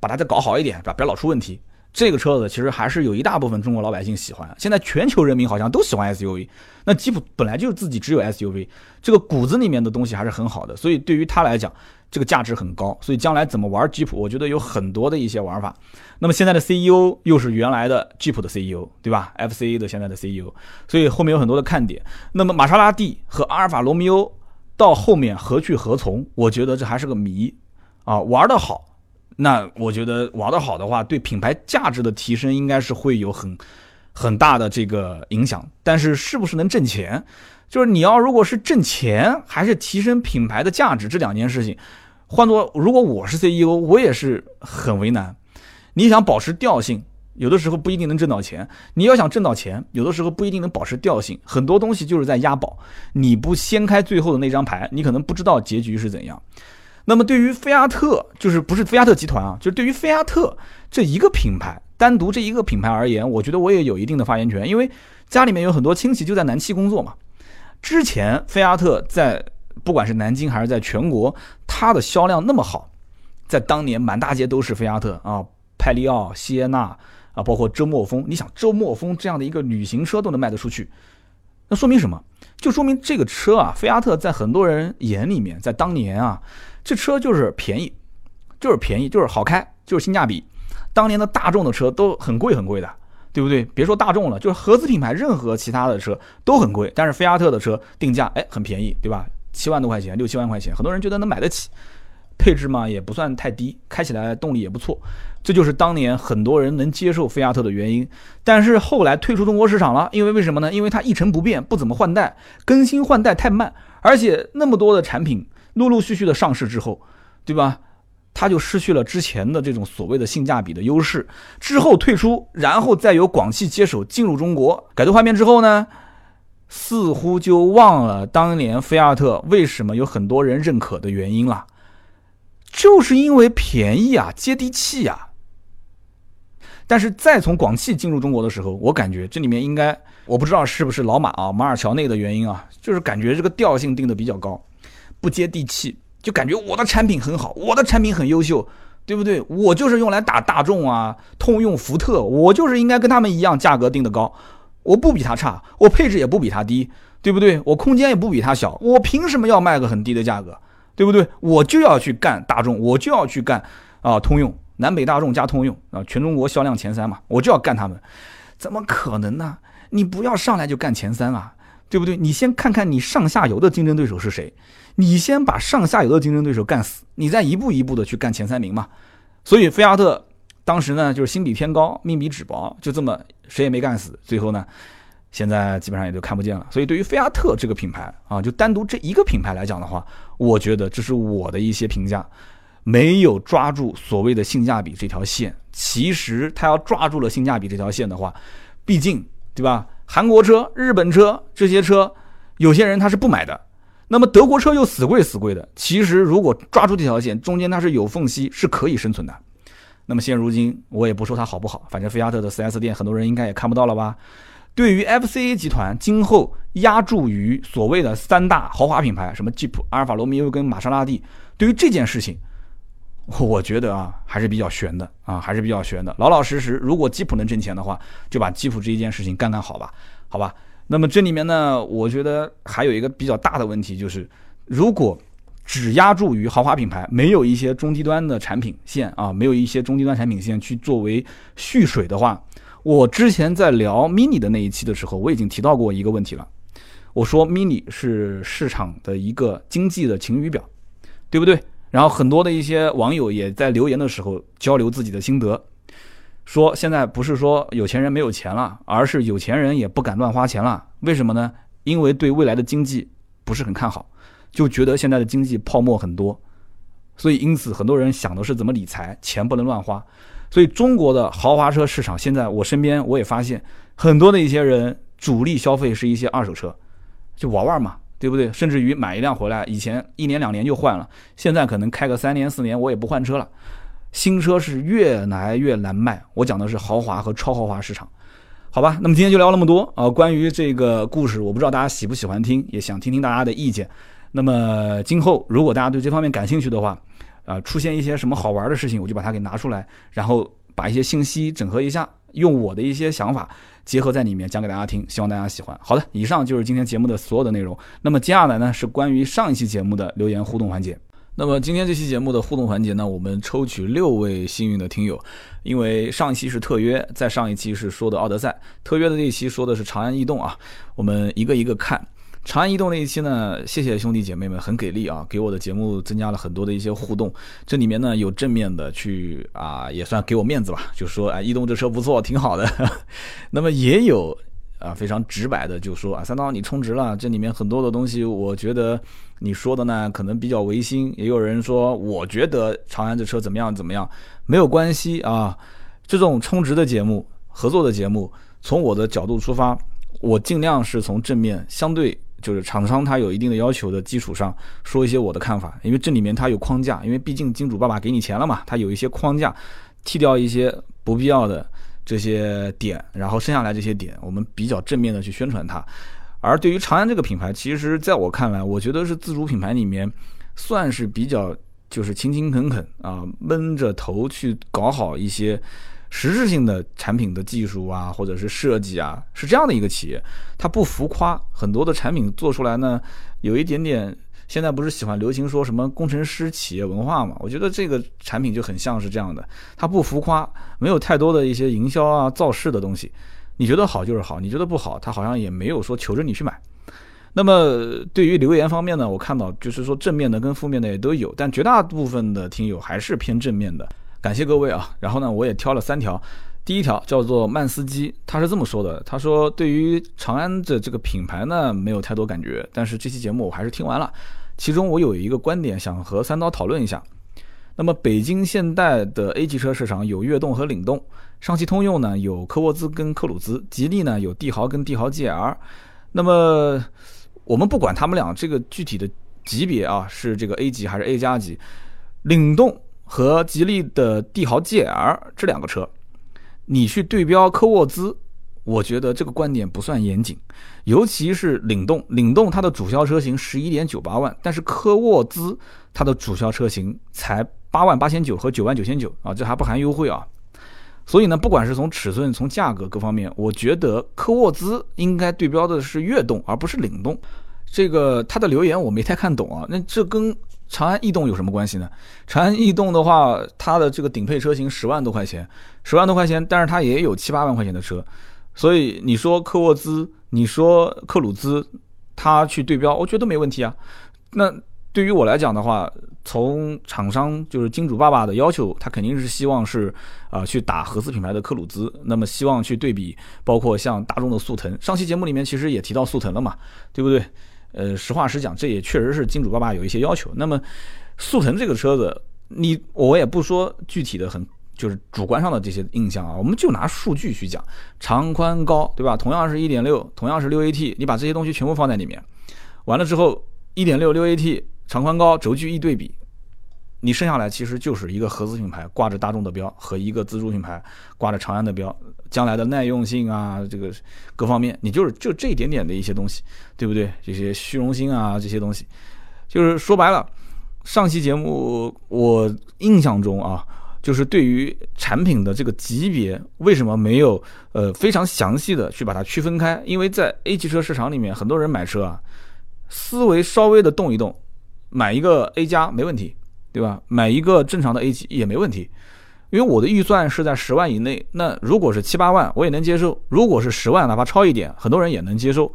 Speaker 1: 把它再搞好一点，是吧？不要老出问题。这个车子其实还是有一大部分中国老百姓喜欢。现在全球人民好像都喜欢 SUV，那吉普本来就自己只有 SUV，这个骨子里面的东西还是很好的，所以对于他来讲，这个价值很高。所以将来怎么玩吉普，我觉得有很多的一些玩法。那么现在的 CEO 又是原来的吉普的 CEO，对吧？FCA 的现在的 CEO，所以后面有很多的看点。那么玛莎拉蒂和阿尔法罗密欧到后面何去何从？我觉得这还是个谜啊，玩的好。那我觉得玩得好的话，对品牌价值的提升应该是会有很很大的这个影响。但是是不是能挣钱，就是你要如果是挣钱还是提升品牌的价值这两件事情，换做如果我是 CEO，我也是很为难。你想保持调性，有的时候不一定能挣到钱；你要想挣到钱，有的时候不一定能保持调性。很多东西就是在押宝，你不掀开最后的那张牌，你可能不知道结局是怎样。那么对于菲亚特，就是不是菲亚特集团啊，就是对于菲亚特这一个品牌，单独这一个品牌而言，我觉得我也有一定的发言权，因为家里面有很多亲戚就在南汽工作嘛。之前菲亚特在不管是南京还是在全国，它的销量那么好，在当年满大街都是菲亚特啊，派利奥、西耶纳啊，包括周末风，你想周末风这样的一个旅行车都能卖得出去，那说明什么？就说明这个车啊，菲亚特在很多人眼里面，在当年啊。这车就是便宜，就是便宜，就是好开，就是性价比。当年的大众的车都很贵很贵的，对不对？别说大众了，就是合资品牌，任何其他的车都很贵。但是菲亚特的车定价哎很便宜，对吧？七万多块钱，六七万块钱，很多人觉得能买得起。配置嘛也不算太低，开起来动力也不错。这就是当年很多人能接受菲亚特的原因。但是后来退出中国市场了，因为为什么呢？因为它一成不变，不怎么换代，更新换代太慢，而且那么多的产品。陆陆续续的上市之后，对吧？它就失去了之前的这种所谓的性价比的优势。之后退出，然后再由广汽接手进入中国，改头换面之后呢，似乎就忘了当年菲亚特为什么有很多人认可的原因了，就是因为便宜啊，接地气啊。但是再从广汽进入中国的时候，我感觉这里面应该，我不知道是不是老马啊，马尔乔内的原因啊，就是感觉这个调性定的比较高。不接地气，就感觉我的产品很好，我的产品很优秀，对不对？我就是用来打大众啊、通用、福特，我就是应该跟他们一样，价格定的高，我不比他差，我配置也不比他低，对不对？我空间也不比他小，我凭什么要卖个很低的价格，对不对？我就要去干大众，我就要去干啊通用、南北大众加通用啊，全中国销量前三嘛，我就要干他们，怎么可能呢？你不要上来就干前三啊，对不对？你先看看你上下游的竞争对手是谁。你先把上下游的竞争对手干死，你再一步一步的去干前三名嘛。所以菲亚特当时呢就是心比天高，命比纸薄，就这么谁也没干死。最后呢，现在基本上也就看不见了。所以对于菲亚特这个品牌啊，就单独这一个品牌来讲的话，我觉得这是我的一些评价，没有抓住所谓的性价比这条线。其实他要抓住了性价比这条线的话，毕竟对吧？韩国车、日本车这些车，有些人他是不买的。那么德国车又死贵死贵的，其实如果抓住这条线，中间它是有缝隙，是可以生存的。那么现如今我也不说它好不好，反正菲亚特的 4S 店很多人应该也看不到了吧？对于 FCA 集团今后压注于所谓的三大豪华品牌，什么吉普、阿尔法罗密欧跟玛莎拉蒂，对于这件事情，我觉得啊还是比较悬的啊，还是比较悬的。老老实实，如果吉普能挣钱的话，就把吉普这一件事情干干好吧，好吧。那么这里面呢，我觉得还有一个比较大的问题，就是如果只压注于豪华品牌，没有一些中低端的产品线啊，没有一些中低端产品线去作为蓄水的话，我之前在聊 mini 的那一期的时候，我已经提到过一个问题了。我说 mini 是市场的一个经济的晴雨表，对不对？然后很多的一些网友也在留言的时候交流自己的心得。说现在不是说有钱人没有钱了，而是有钱人也不敢乱花钱了。为什么呢？因为对未来的经济不是很看好，就觉得现在的经济泡沫很多，所以因此很多人想的是怎么理财，钱不能乱花。所以中国的豪华车市场现在，我身边我也发现很多的一些人主力消费是一些二手车，就玩玩嘛。对不对？甚至于买一辆回来，以前一年两年就换了，现在可能开个三年四年我也不换车了。新车是越来越难卖，我讲的是豪华和超豪华市场，好吧？那么今天就聊那么多啊，关于这个故事，我不知道大家喜不喜欢听，也想听听大家的意见。那么今后如果大家对这方面感兴趣的话，啊，出现一些什么好玩的事情，我就把它给拿出来，然后把一些信息整合一下，用我的一些想法。结合在里面讲给大家听，希望大家喜欢。好的，以上就是今天节目的所有的内容。那么接下来呢，是关于上一期节目的留言互动环节。那么今天这期节目的互动环节呢，我们抽取六位幸运的听友，因为上一期是特约，在上一期是说的奥德赛，特约的这一期说的是长安逸动啊，我们一个一个看。长安逸动那一期呢，谢谢兄弟姐妹们很给力啊，给我的节目增加了很多的一些互动。这里面呢有正面的去啊，也算给我面子吧，就说啊，逸动这车不错，挺好的。那么也有啊非常直白的就说啊，三刀你充值了，这里面很多的东西，我觉得你说的呢可能比较违心。也有人说，我觉得长安这车怎么样怎么样，没有关系啊。这种充值的节目、合作的节目，从我的角度出发，我尽量是从正面相对。就是厂商他有一定的要求的基础上说一些我的看法，因为这里面它有框架，因为毕竟金主爸爸给你钱了嘛，他有一些框架，剔掉一些不必要的这些点，然后剩下来这些点，我们比较正面的去宣传它。而对于长安这个品牌，其实在我看来，我觉得是自主品牌里面算是比较就是勤勤恳恳啊，闷着头去搞好一些。实质性的产品的技术啊，或者是设计啊，是这样的一个企业，它不浮夸，很多的产品做出来呢，有一点点，现在不是喜欢流行说什么工程师企业文化嘛？我觉得这个产品就很像是这样的，它不浮夸，没有太多的一些营销啊、造势的东西，你觉得好就是好，你觉得不好，他好像也没有说求着你去买。那么对于留言方面呢，我看到就是说正面的跟负面的也都有，但绝大部分的听友还是偏正面的。感谢各位啊，然后呢，我也挑了三条。第一条叫做曼斯基，他是这么说的：他说对于长安的这个品牌呢，没有太多感觉，但是这期节目我还是听完了。其中我有一个观点想和三刀讨论一下。那么北京现代的 A 级车市场有悦动和领动，上汽通用呢有科沃兹跟克鲁兹，吉利呢有帝豪跟帝豪 GL。那么我们不管他们俩这个具体的级别啊，是这个 A 级还是 A 加级，领动。和吉利的帝豪 GL 这两个车，你去对标科沃兹，我觉得这个观点不算严谨。尤其是领动，领动它的主销车型十一点九八万，但是科沃兹它的主销车型才八万八千九和九万九千九啊，这还不含优惠啊。所以呢，不管是从尺寸、从价格各方面，我觉得科沃兹应该对标的是悦动，而不是领动。这个他的留言我没太看懂啊，那这跟。长安逸动有什么关系呢？长安逸动的话，它的这个顶配车型十万多块钱，十万多块钱，但是它也有七八万块钱的车，所以你说科沃兹，你说克鲁兹，它去对标，我觉得都没问题啊。那对于我来讲的话，从厂商就是金主爸爸的要求，他肯定是希望是啊去打合资品牌的科鲁兹，那么希望去对比，包括像大众的速腾。上期节目里面其实也提到速腾了嘛，对不对？呃，实话实讲，这也确实是金主爸爸有一些要求。那么，速腾这个车子，你我也不说具体的很，就是主观上的这些印象啊，我们就拿数据去讲，长宽高，对吧？同样是一点六，同样是六 AT，你把这些东西全部放在里面，完了之后，一点六六 AT 长宽高轴距一对比。你剩下来其实就是一个合资品牌挂着大众的标和一个自主品牌挂着长安的标，将来的耐用性啊，这个各方面，你就是就这一点点的一些东西，对不对？这些虚荣心啊，这些东西，就是说白了，上期节目我印象中啊，就是对于产品的这个级别，为什么没有呃非常详细的去把它区分开？因为在 A 级车市场里面，很多人买车啊，思维稍微的动一动，买一个 A 加没问题。对吧？买一个正常的 A 级也没问题，因为我的预算是在十万以内。那如果是七八万，我也能接受；如果是十万，哪怕超一点，很多人也能接受。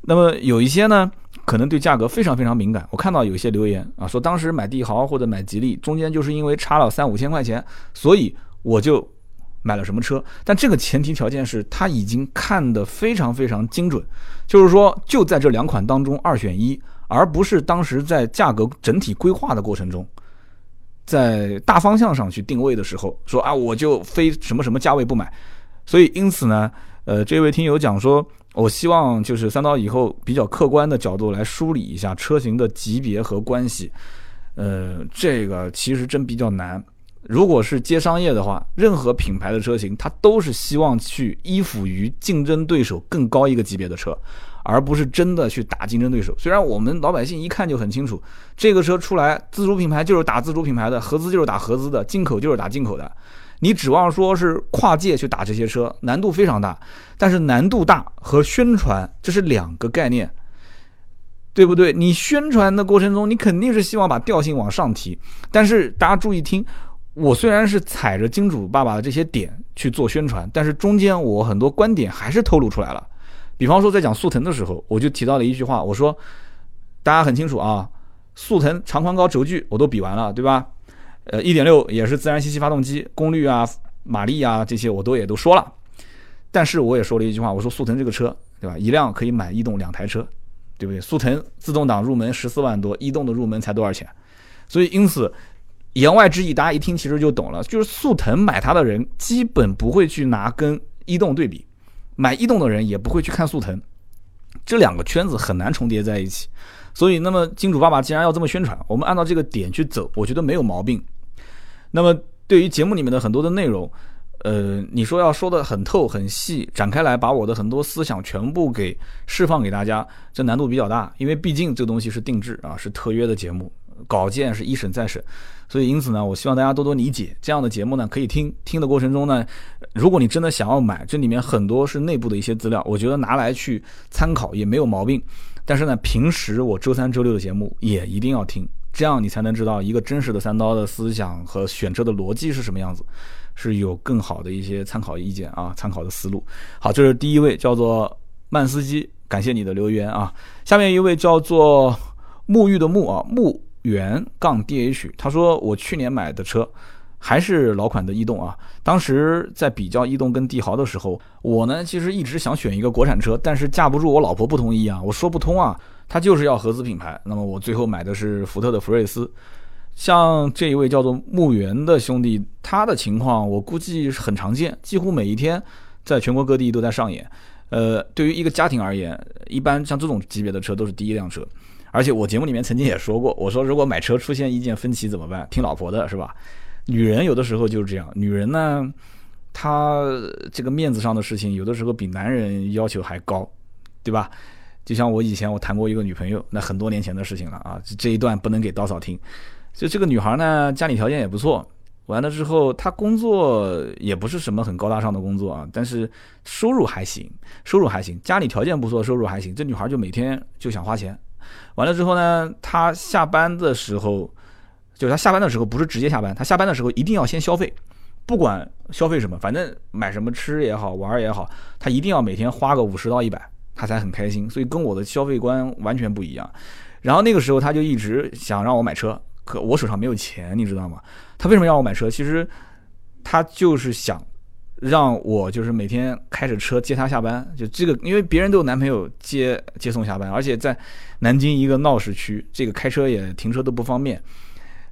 Speaker 1: 那么有一些呢，可能对价格非常非常敏感。我看到有一些留言啊，说当时买帝豪或者买吉利，中间就是因为差了三五千块钱，所以我就买了什么车。但这个前提条件是他已经看得非常非常精准，就是说就在这两款当中二选一，而不是当时在价格整体规划的过程中。在大方向上去定位的时候，说啊，我就非什么什么价位不买，所以因此呢，呃，这位听友讲说，我希望就是三刀以后比较客观的角度来梳理一下车型的级别和关系。呃，这个其实真比较难。如果是接商业的话，任何品牌的车型，它都是希望去依附于竞争对手更高一个级别的车，而不是真的去打竞争对手。虽然我们老百姓一看就很清楚，这个车出来，自主品牌就是打自主品牌的，合资就是打合资的，进口就是打进口的。你指望说是跨界去打这些车，难度非常大。但是难度大和宣传这是两个概念，对不对？你宣传的过程中，你肯定是希望把调性往上提。但是大家注意听。我虽然是踩着金主爸爸的这些点去做宣传，但是中间我很多观点还是透露出来了。比方说在讲速腾的时候，我就提到了一句话，我说大家很清楚啊，速腾长宽高轴距我都比完了，对吧？呃，一点六也是自然吸气发动机，功率啊、马力啊这些我都也都说了。但是我也说了一句话，我说速腾这个车，对吧？一辆可以买一动两台车，对不对？速腾自动挡入门十四万多，一动的入门才多少钱？所以因此。言外之意，大家一听其实就懂了，就是速腾买它的人基本不会去拿跟逸动对比，买逸动的人也不会去看速腾，这两个圈子很难重叠在一起。所以，那么金主爸爸既然要这么宣传，我们按照这个点去走，我觉得没有毛病。那么，对于节目里面的很多的内容，呃，你说要说的很透很细，展开来把我的很多思想全部给释放给大家，这难度比较大，因为毕竟这个东西是定制啊，是特约的节目。稿件是一审再审，所以因此呢，我希望大家多多理解这样的节目呢，可以听听的过程中呢，如果你真的想要买，这里面很多是内部的一些资料，我觉得拿来去参考也没有毛病。但是呢，平时我周三、周六的节目也一定要听，这样你才能知道一个真实的三刀的思想和选车的逻辑是什么样子，是有更好的一些参考意见啊，参考的思路。好，这是第一位叫做慢司机，感谢你的留言啊。下面一位叫做沐浴的沐啊沐。元杠 D H，他说我去年买的车还是老款的逸动啊。当时在比较逸动跟帝豪的时候，我呢其实一直想选一个国产车，但是架不住我老婆不同意啊，我说不通啊，他就是要合资品牌。那么我最后买的是福特的福睿斯。像这一位叫做牧原的兄弟，他的情况我估计很常见，几乎每一天在全国各地都在上演。呃，对于一个家庭而言，一般像这种级别的车都是第一辆车。而且我节目里面曾经也说过，我说如果买车出现意见分歧怎么办？听老婆的是吧？女人有的时候就是这样，女人呢，她这个面子上的事情，有的时候比男人要求还高，对吧？就像我以前我谈过一个女朋友，那很多年前的事情了啊，这一段不能给刀嫂听。就这个女孩呢，家里条件也不错，完了之后她工作也不是什么很高大上的工作啊，但是收入还行，收入还行，家里条件不错，收入还行，这女孩就每天就想花钱。完了之后呢，他下班的时候，就是他下班的时候不是直接下班，他下班的时候一定要先消费，不管消费什么，反正买什么吃也好，玩也好，他一定要每天花个五十到一百，他才很开心。所以跟我的消费观完全不一样。然后那个时候他就一直想让我买车，可我手上没有钱，你知道吗？他为什么要我买车？其实他就是想。让我就是每天开着车接她下班，就这个，因为别人都有男朋友接接送下班，而且在南京一个闹市区，这个开车也停车都不方便，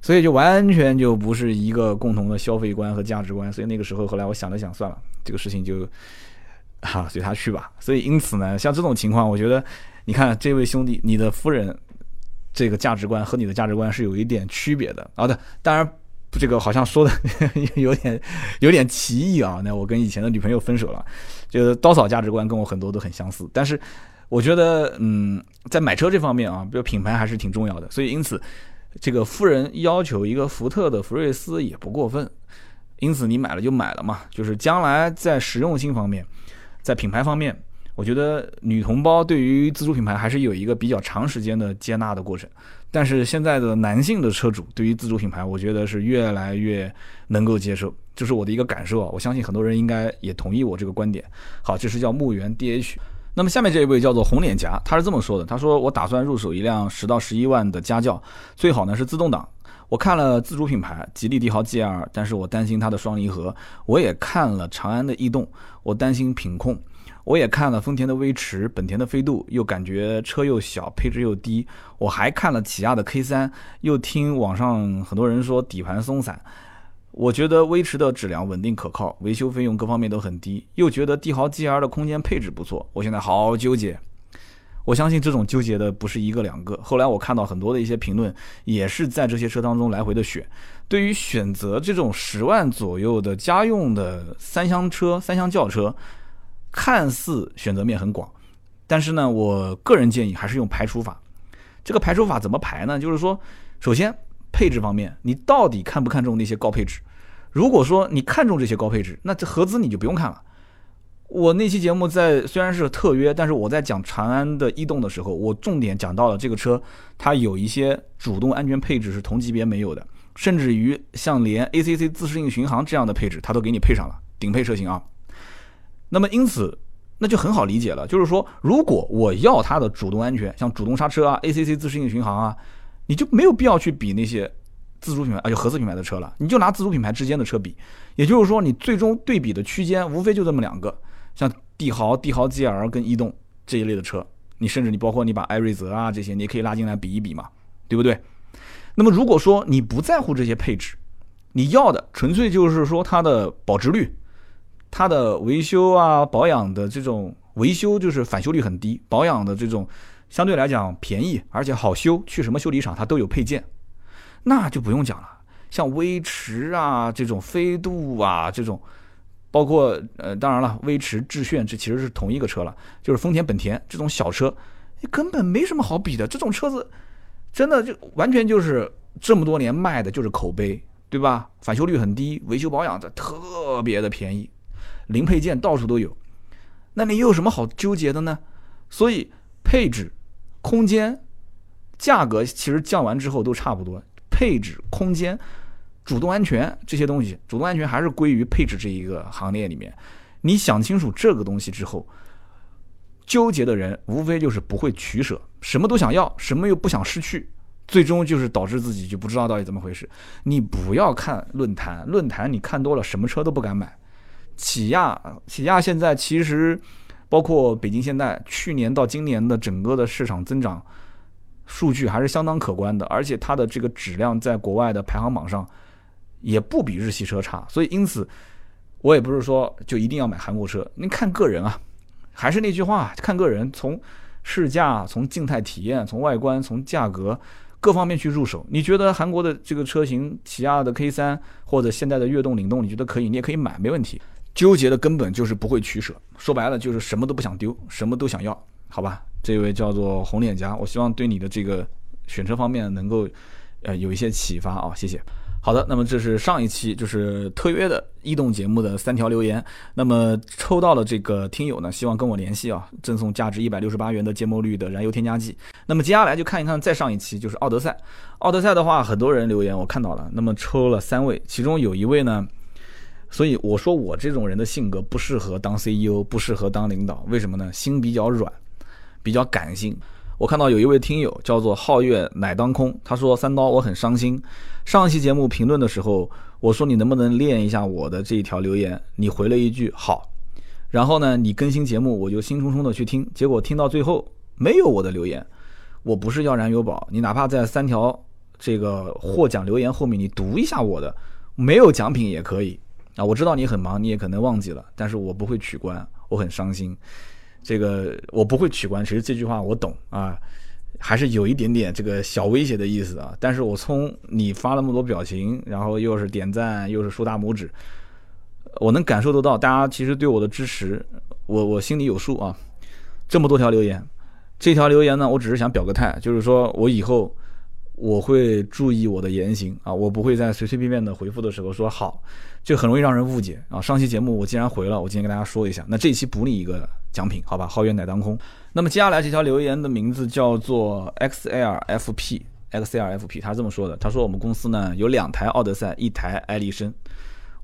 Speaker 1: 所以就完全就不是一个共同的消费观和价值观。所以那个时候，后来我想了想，算了，这个事情就哈随他去吧。所以因此呢，像这种情况，我觉得你看这位兄弟，你的夫人这个价值观和你的价值观是有一点区别的。好的，当然。这个好像说的 有点有点歧义啊！那我跟以前的女朋友分手了，就是刀嫂价值观跟我很多都很相似。但是我觉得，嗯，在买车这方面啊，比如品牌还是挺重要的。所以因此，这个夫人要求一个福特的福睿斯也不过分。因此你买了就买了嘛，就是将来在实用性方面，在品牌方面，我觉得女同胞对于自主品牌还是有一个比较长时间的接纳的过程。但是现在的男性的车主对于自主品牌，我觉得是越来越能够接受，这是我的一个感受啊。我相信很多人应该也同意我这个观点。好，这是叫牧原 DH。那么下面这一位叫做红脸颊，他是这么说的：他说我打算入手一辆十到十一万的家轿，最好呢是自动挡。我看了自主品牌吉利帝豪 GL，但是我担心它的双离合。我也看了长安的逸动，我担心品控。我也看了丰田的威驰、本田的飞度，又感觉车又小，配置又低。我还看了起亚的 K 三，又听网上很多人说底盘松散。我觉得威驰的质量稳定可靠，维修费用各方面都很低，又觉得帝豪 GR 的空间配置不错，我现在好纠结。我相信这种纠结的不是一个两个。后来我看到很多的一些评论，也是在这些车当中来回的选。对于选择这种十万左右的家用的三厢车、三厢轿车，看似选择面很广，但是呢，我个人建议还是用排除法。这个排除法怎么排呢？就是说，首先配置方面，你到底看不看重那些高配置？如果说你看重这些高配置，那这合资你就不用看了。我那期节目在虽然是特约，但是我在讲长安的逸动的时候，我重点讲到了这个车，它有一些主动安全配置是同级别没有的，甚至于像连 ACC 自适应巡航这样的配置，它都给你配上了顶配车型啊。那么因此，那就很好理解了，就是说，如果我要它的主动安全，像主动刹车啊、ACC 自适应巡航啊，你就没有必要去比那些自主品牌啊，就合资品牌的车了，你就拿自主品牌之间的车比，也就是说，你最终对比的区间无非就这么两个。像帝豪、帝豪 GL 跟逸动这一类的车，你甚至你包括你把艾瑞泽啊这些，你也可以拉进来比一比嘛，对不对？那么如果说你不在乎这些配置，你要的纯粹就是说它的保值率、它的维修啊保养的这种维修就是返修率很低，保养的这种相对来讲便宜而且好修，去什么修理厂它都有配件，那就不用讲了。像威驰啊这种飞度啊这种。包括呃，当然了，威驰、致炫这其实是同一个车了，就是丰田、本田这种小车，根本没什么好比的。这种车子真的就完全就是这么多年卖的就是口碑，对吧？返修率很低，维修保养的特别的便宜，零配件到处都有。那你又有什么好纠结的呢？所以配置、空间、价格其实降完之后都差不多，配置、空间。主动安全这些东西，主动安全还是归于配置这一个行列里面。你想清楚这个东西之后，纠结的人无非就是不会取舍，什么都想要，什么又不想失去，最终就是导致自己就不知道到底怎么回事。你不要看论坛，论坛你看多了，什么车都不敢买。起亚，起亚现在其实包括北京现代，去年到今年的整个的市场增长数据还是相当可观的，而且它的这个质量在国外的排行榜上。也不比日系车差，所以因此，我也不是说就一定要买韩国车，您看个人啊，还是那句话，看个人，从试驾、从静态体验、从外观、从价格各方面去入手。你觉得韩国的这个车型，起亚的 K 三或者现在的悦动、领动，你觉得可以，你也可以买，没问题。纠结的根本就是不会取舍，说白了就是什么都不想丢，什么都想要，好吧？这位叫做红脸颊，我希望对你的这个选车方面能够呃有一些启发啊，谢谢。好的，那么这是上一期就是特约的异动节目的三条留言。那么抽到了这个听友呢，希望跟我联系啊，赠送价值一百六十八元的芥末绿的燃油添加剂。那么接下来就看一看再上一期就是奥德赛。奥德赛的话，很多人留言我看到了，那么抽了三位，其中有一位呢，所以我说我这种人的性格不适合当 CEO，不适合当领导，为什么呢？心比较软，比较感性。我看到有一位听友叫做皓月乃当空，他说三刀我很伤心。上一期节目评论的时候，我说你能不能练一下我的这一条留言，你回了一句好。然后呢，你更新节目，我就兴冲冲的去听，结果听到最后没有我的留言。我不是要燃油宝，你哪怕在三条这个获奖留言后面你读一下我的，没有奖品也可以啊。我知道你很忙，你也可能忘记了，但是我不会取关，我很伤心。这个我不会取关，其实这句话我懂啊，还是有一点点这个小威胁的意思啊。但是我从你发那么多表情，然后又是点赞，又是竖大拇指，我能感受得到大家其实对我的支持，我我心里有数啊。这么多条留言，这条留言呢，我只是想表个态，就是说我以后。我会注意我的言行啊，我不会在随随便便的回复的时候说好，就很容易让人误解啊。上期节目我既然回了，我今天跟大家说一下，那这一期补你一个奖品，好吧？皓月乃当空。那么接下来这条留言的名字叫做 XLFP，XLFP，他这么说的，他说我们公司呢有两台奥德赛，一台艾力绅。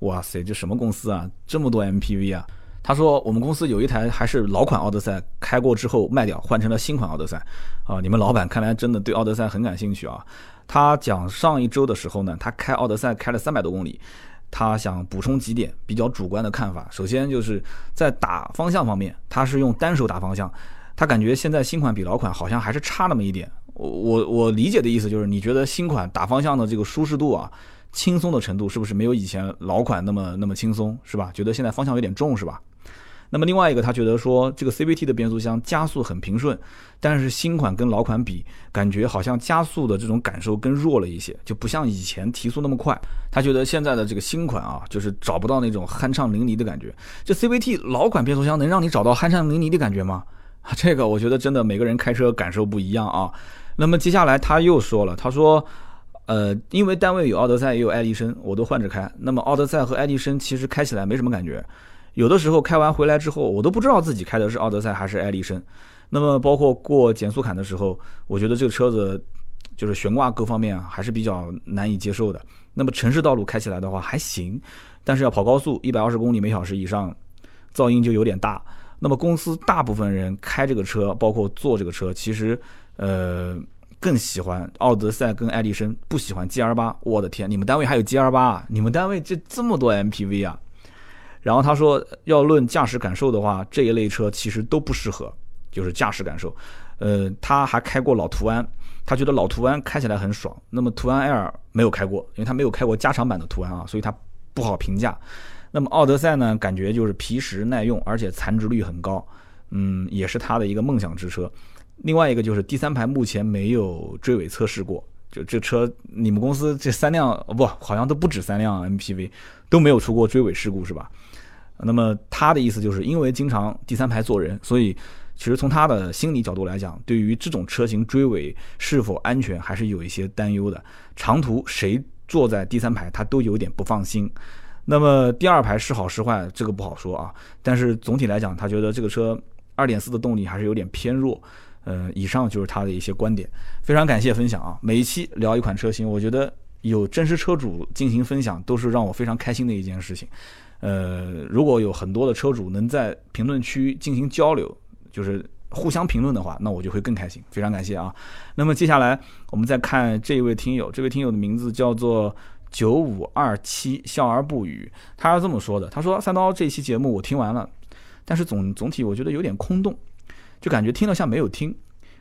Speaker 1: 哇塞，这什么公司啊？这么多 MPV 啊？他说：“我们公司有一台还是老款奥德赛，开过之后卖掉，换成了新款奥德赛。啊，你们老板看来真的对奥德赛很感兴趣啊。”他讲上一周的时候呢，他开奥德赛开了三百多公里，他想补充几点比较主观的看法。首先就是在打方向方面，他是用单手打方向，他感觉现在新款比老款好像还是差那么一点。我我我理解的意思就是，你觉得新款打方向的这个舒适度啊？轻松的程度是不是没有以前老款那么那么轻松，是吧？觉得现在方向有点重，是吧？那么另外一个，他觉得说这个 CVT 的变速箱加速很平顺，但是新款跟老款比，感觉好像加速的这种感受更弱了一些，就不像以前提速那么快。他觉得现在的这个新款啊，就是找不到那种酣畅淋漓的感觉。这 CVT 老款变速箱能让你找到酣畅淋漓的感觉吗？这个我觉得真的每个人开车感受不一样啊。那么接下来他又说了，他说，呃，因为单位有奥德赛也有爱迪生，我都换着开。那么奥德赛和爱迪生其实开起来没什么感觉。有的时候开完回来之后，我都不知道自己开的是奥德赛还是爱丽绅。那么包括过减速坎的时候，我觉得这个车子就是悬挂各方面还是比较难以接受的。那么城市道路开起来的话还行，但是要跑高速一百二十公里每小时以上，噪音就有点大。那么公司大部分人开这个车，包括坐这个车，其实呃更喜欢奥德赛跟爱丽绅，不喜欢 G R 八。我的天，你们单位还有 G R 八？你们单位这这么多 M P V 啊？然后他说，要论驾驶感受的话，这一类车其实都不适合，就是驾驶感受。呃，他还开过老途安，他觉得老途安开起来很爽。那么途安 L 没有开过，因为他没有开过加长版的途安啊，所以他不好评价。那么奥德赛呢，感觉就是皮实耐用，而且残值率很高，嗯，也是他的一个梦想之车。另外一个就是第三排目前没有追尾测试过，就这车你们公司这三辆哦不好像都不止三辆 MPV 都没有出过追尾事故是吧？那么他的意思就是因为经常第三排坐人，所以其实从他的心理角度来讲，对于这种车型追尾是否安全还是有一些担忧的。长途谁坐在第三排，他都有点不放心。那么第二排是好是坏，这个不好说啊。但是总体来讲，他觉得这个车2.4的动力还是有点偏弱。呃，以上就是他的一些观点。非常感谢分享啊！每一期聊一款车型，我觉得有真实车主进行分享，都是让我非常开心的一件事情。呃，如果有很多的车主能在评论区进行交流，就是互相评论的话，那我就会更开心。非常感谢啊！那么接下来我们再看这一位听友，这位听友的名字叫做九五二七，笑而不语。他是这么说的：他说三刀这期节目我听完了，但是总总体我觉得有点空洞，就感觉听了像没有听。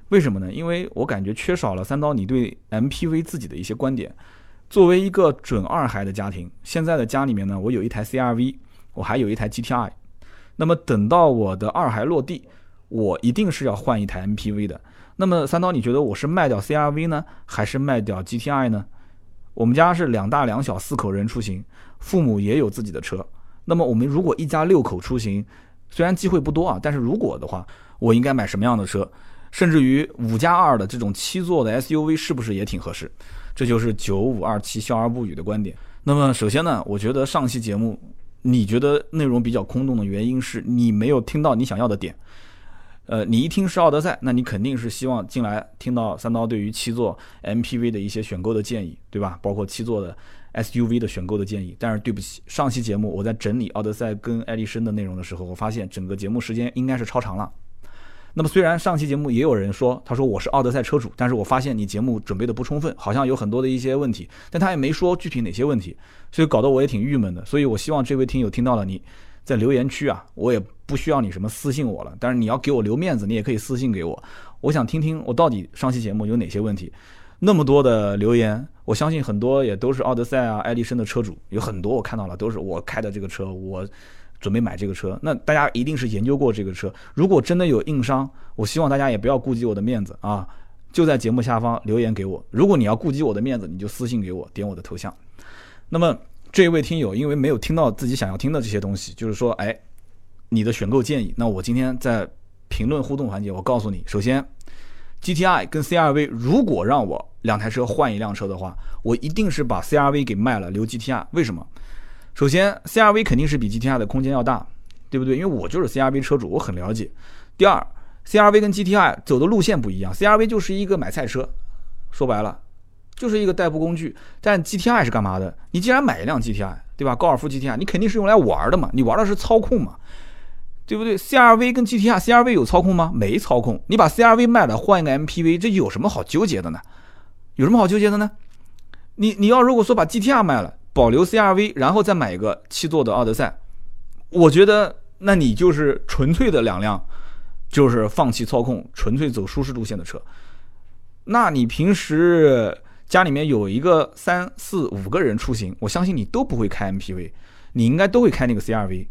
Speaker 1: 为什么呢？因为我感觉缺少了三刀你对 MPV 自己的一些观点。作为一个准二孩的家庭，现在的家里面呢，我有一台 CRV，我还有一台 GTI。那么等到我的二孩落地，我一定是要换一台 MPV 的。那么三刀，你觉得我是卖掉 CRV 呢，还是卖掉 GTI 呢？我们家是两大两小四口人出行，父母也有自己的车。那么我们如果一家六口出行，虽然机会不多啊，但是如果的话，我应该买什么样的车？甚至于五加二的这种七座的 SUV 是不是也挺合适？这就是九五二七笑而不语的观点。那么，首先呢，我觉得上期节目你觉得内容比较空洞的原因是你没有听到你想要的点。呃，你一听是奥德赛，那你肯定是希望进来听到三刀对于七座 MPV 的一些选购的建议，对吧？包括七座的 SUV 的选购的建议。但是对不起，上期节目我在整理奥德赛跟爱丽绅的内容的时候，我发现整个节目时间应该是超长了。那么虽然上期节目也有人说，他说我是奥德赛车主，但是我发现你节目准备的不充分，好像有很多的一些问题，但他也没说具体哪些问题，所以搞得我也挺郁闷的。所以我希望这位听友听到了，你在留言区啊，我也不需要你什么私信我了，但是你要给我留面子，你也可以私信给我，我想听听我到底上期节目有哪些问题。那么多的留言，我相信很多也都是奥德赛啊、爱丽绅的车主，有很多我看到了都是我开的这个车，我。准备买这个车，那大家一定是研究过这个车。如果真的有硬伤，我希望大家也不要顾及我的面子啊，就在节目下方留言给我。如果你要顾及我的面子，你就私信给我，点我的头像。那么这一位听友因为没有听到自己想要听的这些东西，就是说，哎，你的选购建议。那我今天在评论互动环节，我告诉你，首先，GTI 跟 CRV，如果让我两台车换一辆车的话，我一定是把 CRV 给卖了，留 GTI。为什么？首先，CRV 肯定是比 GTI 的空间要大，对不对？因为我就是 CRV 车主，我很了解。第二，CRV 跟 GTI 走的路线不一样，CRV 就是一个买菜车，说白了，就是一个代步工具。但 GTI 是干嘛的？你既然买一辆 GTI，对吧？高尔夫 GTI，你肯定是用来玩的嘛，你玩的是操控嘛，对不对？CRV 跟 GTI，CRV 有操控吗？没操控。你把 CRV 卖了，换一个 MPV，这有什么好纠结的呢？有什么好纠结的呢？你你要如果说把 GTI 卖了。保留 CRV，然后再买一个七座的奥德赛，我觉得那你就是纯粹的两辆，就是放弃操控，纯粹走舒适路线的车。那你平时家里面有一个三四五个人出行，我相信你都不会开 MPV，你应该都会开那个 CRV。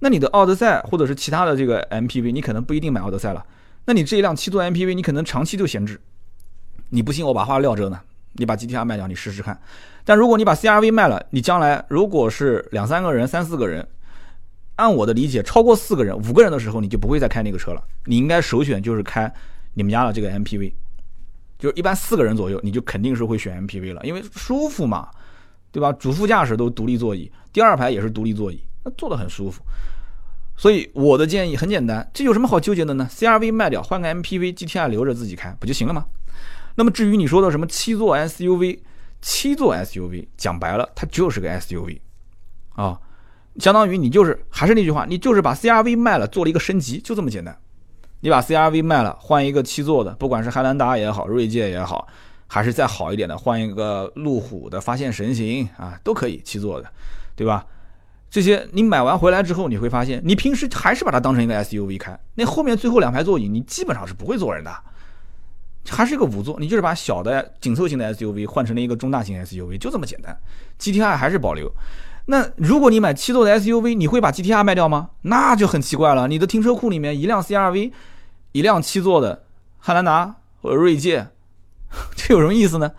Speaker 1: 那你的奥德赛或者是其他的这个 MPV，你可能不一定买奥德赛了。那你这一辆七座 MPV，你可能长期就闲置。你不信我把话撂这呢，你把 GTR 卖掉，你试试看。但如果你把 CRV 卖了，你将来如果是两三个人、三四个人，按我的理解，超过四个人、五个人的时候，你就不会再开那个车了。你应该首选就是开你们家的这个 MPV，就是一般四个人左右，你就肯定是会选 MPV 了，因为舒服嘛，对吧？主副驾驶都独立座椅，第二排也是独立座椅，那坐得很舒服。所以我的建议很简单，这有什么好纠结的呢？CRV 卖掉，换个 M P V，G T R 留着自己开，不就行了吗？那么至于你说的什么七座 SUV，七座 SUV，讲白了，它就是个 SUV，啊，相当于你就是还是那句话，你就是把 CRV 卖了，做了一个升级，就这么简单。你把 CRV 卖了，换一个七座的，不管是汉兰达也好，锐界也好，还是再好一点的，换一个路虎的发现神行啊，都可以七座的，对吧？这些你买完回来之后，你会发现，你平时还是把它当成一个 SUV 开。那后面最后两排座椅，你基本上是不会坐人的，还是一个五座。你就是把小的紧凑型的 SUV 换成了一个中大型 SUV，就这么简单。GTR 还是保留。那如果你买七座的 SUV，你会把 GTR 卖掉吗？那就很奇怪了。你的停车库里面一辆 CRV，一辆七座的汉兰达或者锐界，这有什么意思呢？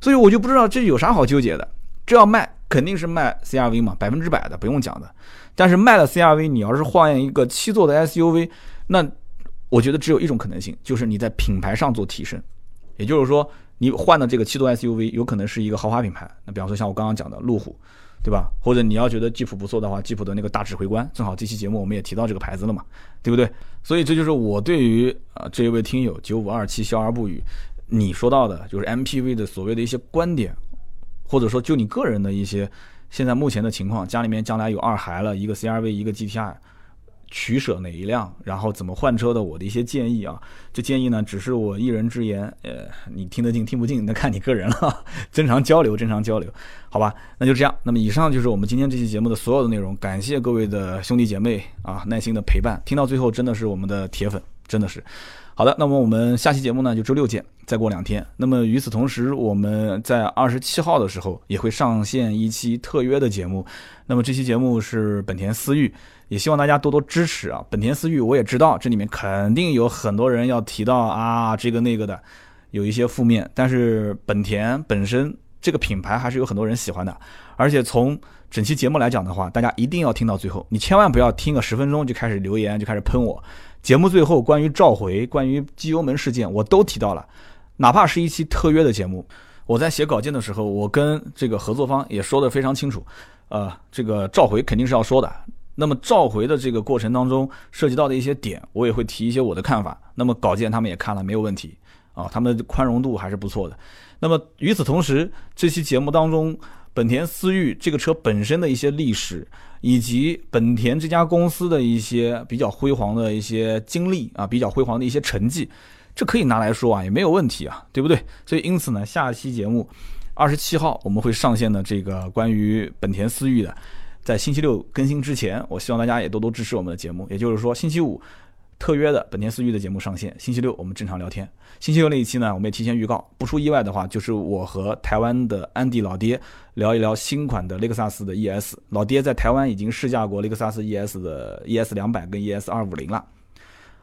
Speaker 1: 所以我就不知道这有啥好纠结的。这要卖。肯定是卖 CRV 嘛，百分之百的不用讲的。但是卖了 CRV，你要是换一个七座的 SUV，那我觉得只有一种可能性，就是你在品牌上做提升。也就是说，你换的这个七座 SUV 有可能是一个豪华品牌。那比方说像我刚刚讲的路虎，对吧？或者你要觉得吉普不错的话，吉普的那个大指挥官，正好这期节目我们也提到这个牌子了嘛，对不对？所以这就是我对于啊这一位听友九五二七笑而不语，你说到的就是 MPV 的所谓的一些观点。或者说，就你个人的一些现在目前的情况，家里面将来有二孩了，一个 CRV，一个 GTI，取舍哪一辆，然后怎么换车的，我的一些建议啊，这建议呢，只是我一人之言，呃，你听得进听不进，那看你个人了。正常交流，正常交流，好吧，那就这样。那么以上就是我们今天这期节目的所有的内容，感谢各位的兄弟姐妹啊，耐心的陪伴，听到最后真的是我们的铁粉，真的是。好的，那么我们下期节目呢，就周六见。再过两天，那么与此同时，我们在二十七号的时候也会上线一期特约的节目。那么这期节目是本田思域，也希望大家多多支持啊。本田思域，我也知道这里面肯定有很多人要提到啊这个那个的，有一些负面。但是本田本身这个品牌还是有很多人喜欢的。而且从整期节目来讲的话，大家一定要听到最后，你千万不要听个十分钟就开始留言，就开始喷我。节目最后关于召回、关于机油门事件，我都提到了，哪怕是一期特约的节目，我在写稿件的时候，我跟这个合作方也说的非常清楚，呃，这个召回肯定是要说的。那么召回的这个过程当中涉及到的一些点，我也会提一些我的看法。那么稿件他们也看了，没有问题啊，他们的宽容度还是不错的。那么与此同时，这期节目当中。本田思域这个车本身的一些历史，以及本田这家公司的一些比较辉煌的一些经历啊，比较辉煌的一些成绩，这可以拿来说啊，也没有问题啊，对不对？所以因此呢，下期节目二十七号我们会上线的这个关于本田思域的，在星期六更新之前，我希望大家也多多支持我们的节目。也就是说，星期五。特约的本田思域的节目上线，星期六我们正常聊天。星期六那一期呢，我们也提前预告，不出意外的话，就是我和台湾的安迪老爹聊一聊新款的雷克萨斯的 ES。老爹在台湾已经试驾过雷克萨斯 ES 的 ES 两百跟 ES 二五零了，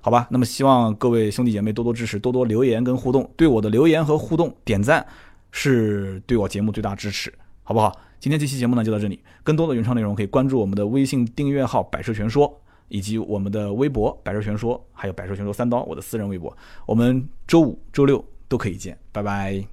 Speaker 1: 好吧？那么希望各位兄弟姐妹多多支持，多多留言跟互动。对我的留言和互动点赞是对我节目最大支持，好不好？今天这期节目呢就到这里，更多的原创内容可以关注我们的微信订阅号“百车全说”。以及我们的微博“百车全说”，还有“百车全说三刀”我的私人微博，我们周五、周六都可以见，拜拜。